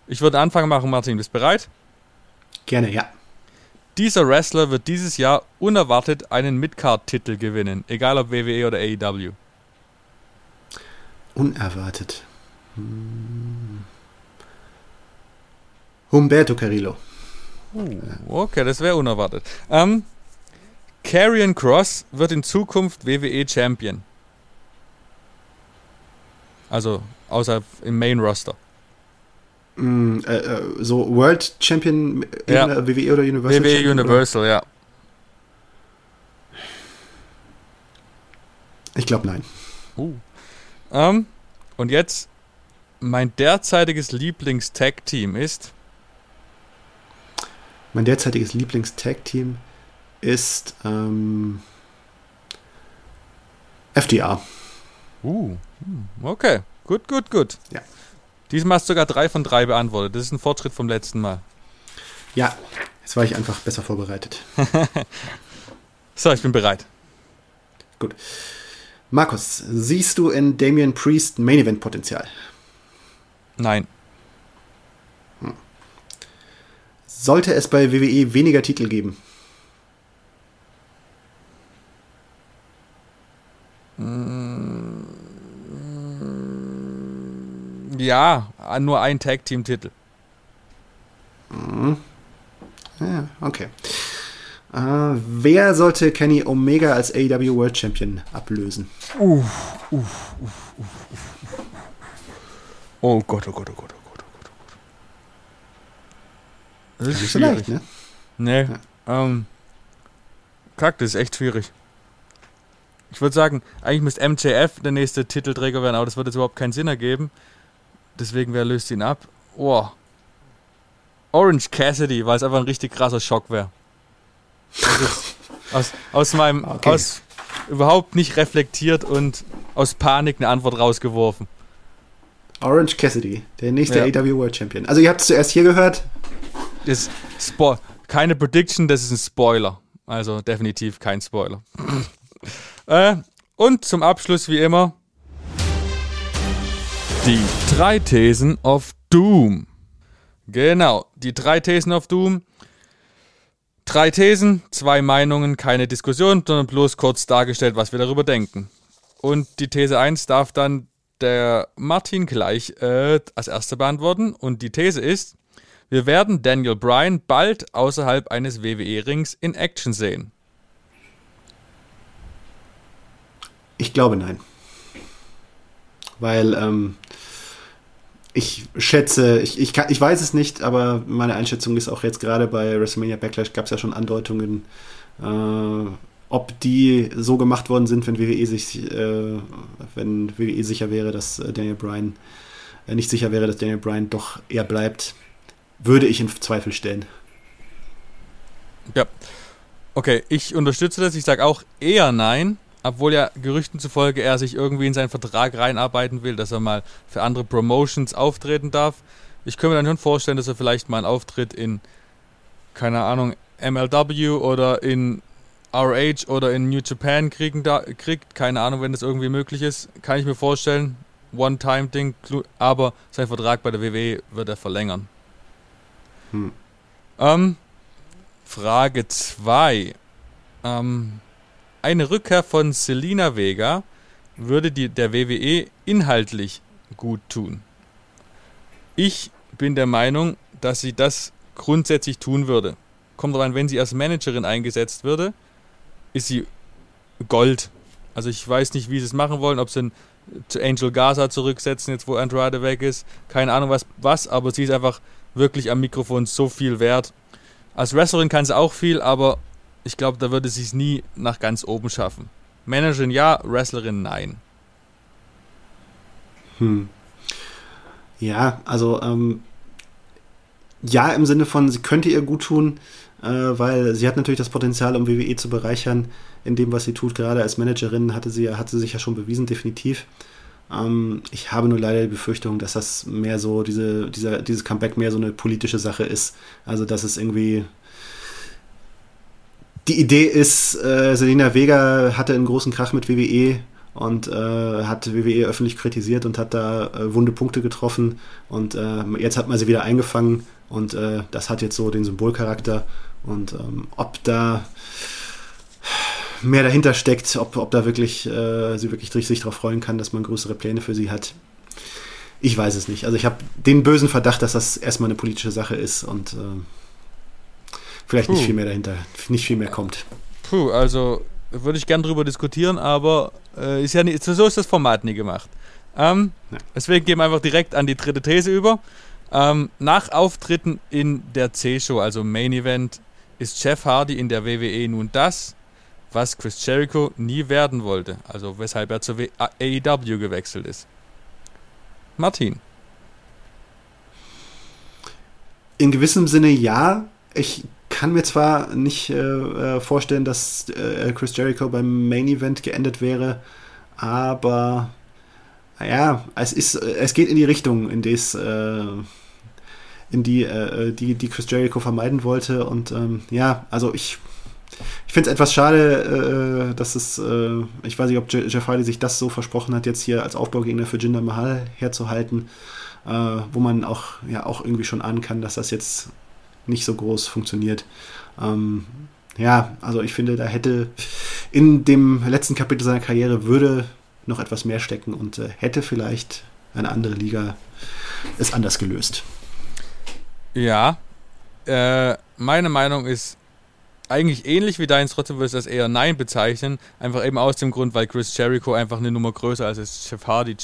Ich würde Anfang machen, Martin. Bist du bereit? Gerne, ja. Dieser Wrestler wird dieses Jahr unerwartet einen Midcard-Titel gewinnen, egal ob WWE oder AEW. Unerwartet. Hm. Humberto Carrillo. Uh, okay, das wäre unerwartet. Ähm, Karrion Cross wird in Zukunft WWE Champion. Also außer im Main Roster. Mm, äh, äh, so World Champion ja. WWE oder Universal? WWE Champion, Universal, oder? ja. Ich glaube nein. Uh. Ähm, und jetzt mein derzeitiges Lieblings-Tag-Team ist. Mein derzeitiges Lieblings-Tag-Team ist ähm, FDA. Uh, okay. Gut, gut, gut. Ja. Diesmal hast du sogar drei von drei beantwortet. Das ist ein Fortschritt vom letzten Mal. Ja, jetzt war ich einfach besser vorbereitet. so, ich bin bereit. Gut. Markus, siehst du in Damien Priest Main Event Potenzial? Nein. Hm. Sollte es bei WWE weniger Titel geben? Ja, nur ein Tag-Team-Titel. Mhm. Ja, okay. Äh, wer sollte Kenny Omega als AEW World Champion ablösen? Uff, uff, uff, uff, Oh Gott, oh Gott, oh Gott, oh Gott, oh Gott, oh Gott. Das ist, schwierig. Ne? Nee. Ja. Ähm, Kack, das ist echt schwierig. Ich würde sagen, eigentlich müsste MJF der nächste Titelträger werden, aber das würde jetzt überhaupt keinen Sinn ergeben. Deswegen, wer löst ihn ab? Oh. Orange Cassidy, weil es einfach ein richtig krasser Schock wäre. Aus, aus meinem, okay. aus überhaupt nicht reflektiert und aus Panik eine Antwort rausgeworfen. Orange Cassidy, der nächste ja. AW World Champion. Also ihr habt es zuerst hier gehört. Ist Spo keine Prediction, das ist ein Spoiler. Also definitiv kein Spoiler. Äh, und zum Abschluss wie immer die drei Thesen of Doom. Genau, die drei Thesen of Doom. Drei Thesen, zwei Meinungen, keine Diskussion, sondern bloß kurz dargestellt, was wir darüber denken. Und die These 1 darf dann der Martin gleich äh, als erster beantworten. Und die These ist, wir werden Daniel Bryan bald außerhalb eines WWE-Rings in Action sehen. Ich glaube nein. Weil ähm, ich schätze, ich, ich, kann, ich weiß es nicht, aber meine Einschätzung ist auch jetzt gerade bei WrestleMania Backlash gab es ja schon Andeutungen, äh, ob die so gemacht worden sind, wenn WWE sich, äh, wenn WWE sicher wäre, dass äh, Daniel Bryan äh, nicht sicher wäre, dass Daniel Bryan doch eher bleibt, würde ich in Zweifel stellen. Ja. Okay, ich unterstütze das. Ich sage auch eher nein obwohl ja Gerüchten zufolge er sich irgendwie in seinen Vertrag reinarbeiten will, dass er mal für andere Promotions auftreten darf. Ich könnte mir dann schon vorstellen, dass er vielleicht mal einen Auftritt in, keine Ahnung, MLW oder in RH oder in New Japan kriegen da, kriegt. Keine Ahnung, wenn das irgendwie möglich ist. Kann ich mir vorstellen. One-Time-Ding. Aber sein Vertrag bei der WWE wird er verlängern. Hm. Ähm, Frage 2. Ähm, eine Rückkehr von Selina Vega würde die, der WWE inhaltlich gut tun. Ich bin der Meinung, dass sie das grundsätzlich tun würde. Kommt rein, wenn sie als Managerin eingesetzt würde, ist sie Gold. Also ich weiß nicht, wie sie es machen wollen, ob sie zu Angel Gaza zurücksetzen, jetzt wo Andrade weg ist. Keine Ahnung was, was, aber sie ist einfach wirklich am Mikrofon so viel wert. Als Wrestlerin kann sie auch viel, aber ich glaube, da würde sie es nie nach ganz oben schaffen. Managerin ja, Wrestlerin nein. Hm. Ja, also ähm, ja im Sinne von, sie könnte ihr gut tun, äh, weil sie hat natürlich das Potenzial, um WWE zu bereichern in dem, was sie tut. Gerade als Managerin hatte sie, hat sie sich ja schon bewiesen, definitiv. Ähm, ich habe nur leider die Befürchtung, dass das mehr so, diese, dieser, dieses Comeback mehr so eine politische Sache ist. Also, dass es irgendwie die Idee ist, äh, Selina Vega hatte einen großen Krach mit WWE und äh, hat WWE öffentlich kritisiert und hat da äh, wunde Punkte getroffen und äh, jetzt hat man sie wieder eingefangen und äh, das hat jetzt so den Symbolcharakter und ähm, ob da mehr dahinter steckt, ob, ob da wirklich äh, sie wirklich sich darauf freuen kann, dass man größere Pläne für sie hat. Ich weiß es nicht. Also ich habe den bösen Verdacht, dass das erstmal eine politische Sache ist und äh, vielleicht Puh. nicht viel mehr dahinter, nicht viel mehr kommt. Puh, also würde ich gern drüber diskutieren, aber äh, ist ja nicht, so ist das Format nie gemacht. Ähm. Deswegen gehen wir einfach direkt an die dritte These über. Ähm, nach Auftritten in der C-Show, also Main Event, ist Jeff Hardy in der WWE nun das, was Chris Jericho nie werden wollte, also weshalb er zur AEW gewechselt ist. Martin. In gewissem Sinne ja. Ich kann mir zwar nicht äh, äh, vorstellen, dass äh, Chris Jericho beim Main Event geendet wäre, aber ja, es ist, es geht in die Richtung, in des, äh, in die, äh, die, die Chris Jericho vermeiden wollte. Und ähm, ja, also ich, ich finde es etwas schade, äh, dass es, ich weiß nicht, ob Jeff Hardy sich das so versprochen hat, jetzt hier als Aufbaugegner für Jinder Mahal herzuhalten, wo man auch ja auch irgendwie schon ahnen kann, dass das jetzt nicht so groß funktioniert. Ähm, ja, also ich finde, da hätte in dem letzten Kapitel seiner Karriere würde noch etwas mehr stecken und äh, hätte vielleicht eine andere Liga es anders gelöst. Ja, äh, meine Meinung ist eigentlich ähnlich wie deins, trotzdem würde ich das eher Nein bezeichnen. Einfach eben aus dem Grund, weil Chris Jericho einfach eine Nummer größer als ist Jeff Hardy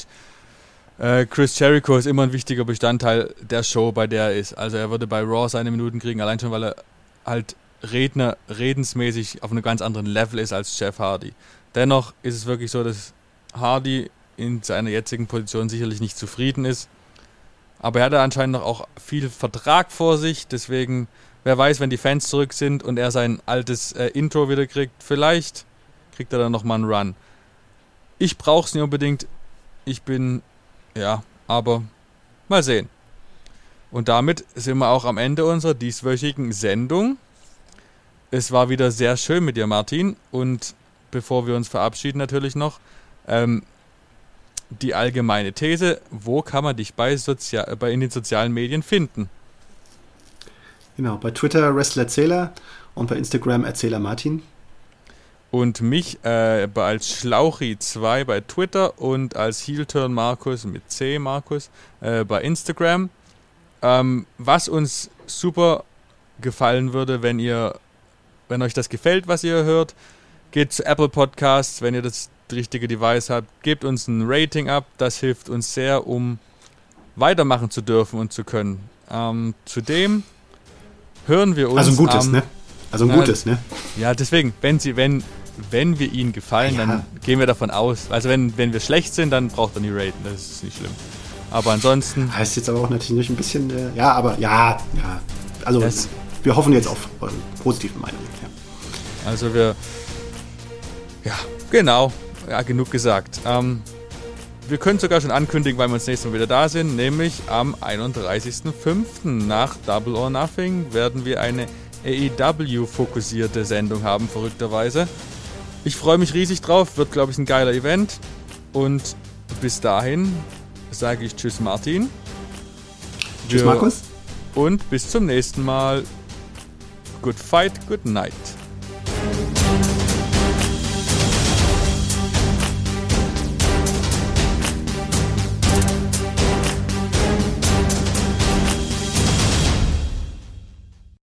äh, Chris Jericho ist immer ein wichtiger Bestandteil der Show, bei der er ist. Also er würde bei Raw seine Minuten kriegen, allein schon, weil er halt Redner, redensmäßig auf einem ganz anderen Level ist als Jeff Hardy. Dennoch ist es wirklich so, dass Hardy in seiner jetzigen Position sicherlich nicht zufrieden ist. Aber er hatte anscheinend noch auch viel Vertrag vor sich, deswegen, wer weiß, wenn die Fans zurück sind und er sein altes äh, Intro wieder kriegt, vielleicht kriegt er dann nochmal einen Run. Ich brauche es nicht unbedingt. Ich bin, ja, aber mal sehen. Und damit sind wir auch am Ende unserer dieswöchigen Sendung. Es war wieder sehr schön mit dir, Martin. Und bevor wir uns verabschieden, natürlich noch ähm, die allgemeine These: Wo kann man dich bei, Sozial bei in den sozialen Medien finden? Genau, bei Twitter Wrestlerzähler und bei Instagram Erzähler Martin. Und mich äh, als Schlauchi2 bei Twitter und als Heelturn Markus mit C Markus äh, bei Instagram. Ähm, was uns super gefallen würde, wenn ihr, wenn euch das gefällt, was ihr hört, geht zu Apple Podcasts, wenn ihr das richtige Device habt, gebt uns ein Rating ab. Das hilft uns sehr, um weitermachen zu dürfen und zu können. Ähm, zudem hören wir uns. Also ein gutes, am, ne? Also ein gutes, ne? Ja, deswegen, wenn sie, wenn, wenn wir ihnen gefallen, ja. dann gehen wir davon aus. Also wenn, wenn wir schlecht sind, dann braucht er nie raten. Das ist nicht schlimm. Aber ansonsten. Heißt jetzt aber auch natürlich ein bisschen, äh, ja, aber ja, ja. Also das, wir hoffen jetzt auf eure positiven Meinungen. Ja. Also wir. Ja, genau. Ja, genug gesagt. Ähm, wir können sogar schon ankündigen, weil wir uns nächstes Mal wieder da sind, nämlich am 31.05. nach Double or Nothing werden wir eine AEW-fokussierte Sendung haben, verrückterweise. Ich freue mich riesig drauf, wird glaube ich ein geiler Event. Und bis dahin sage ich Tschüss Martin. Tschüss Markus. Und bis zum nächsten Mal. Good fight, good night.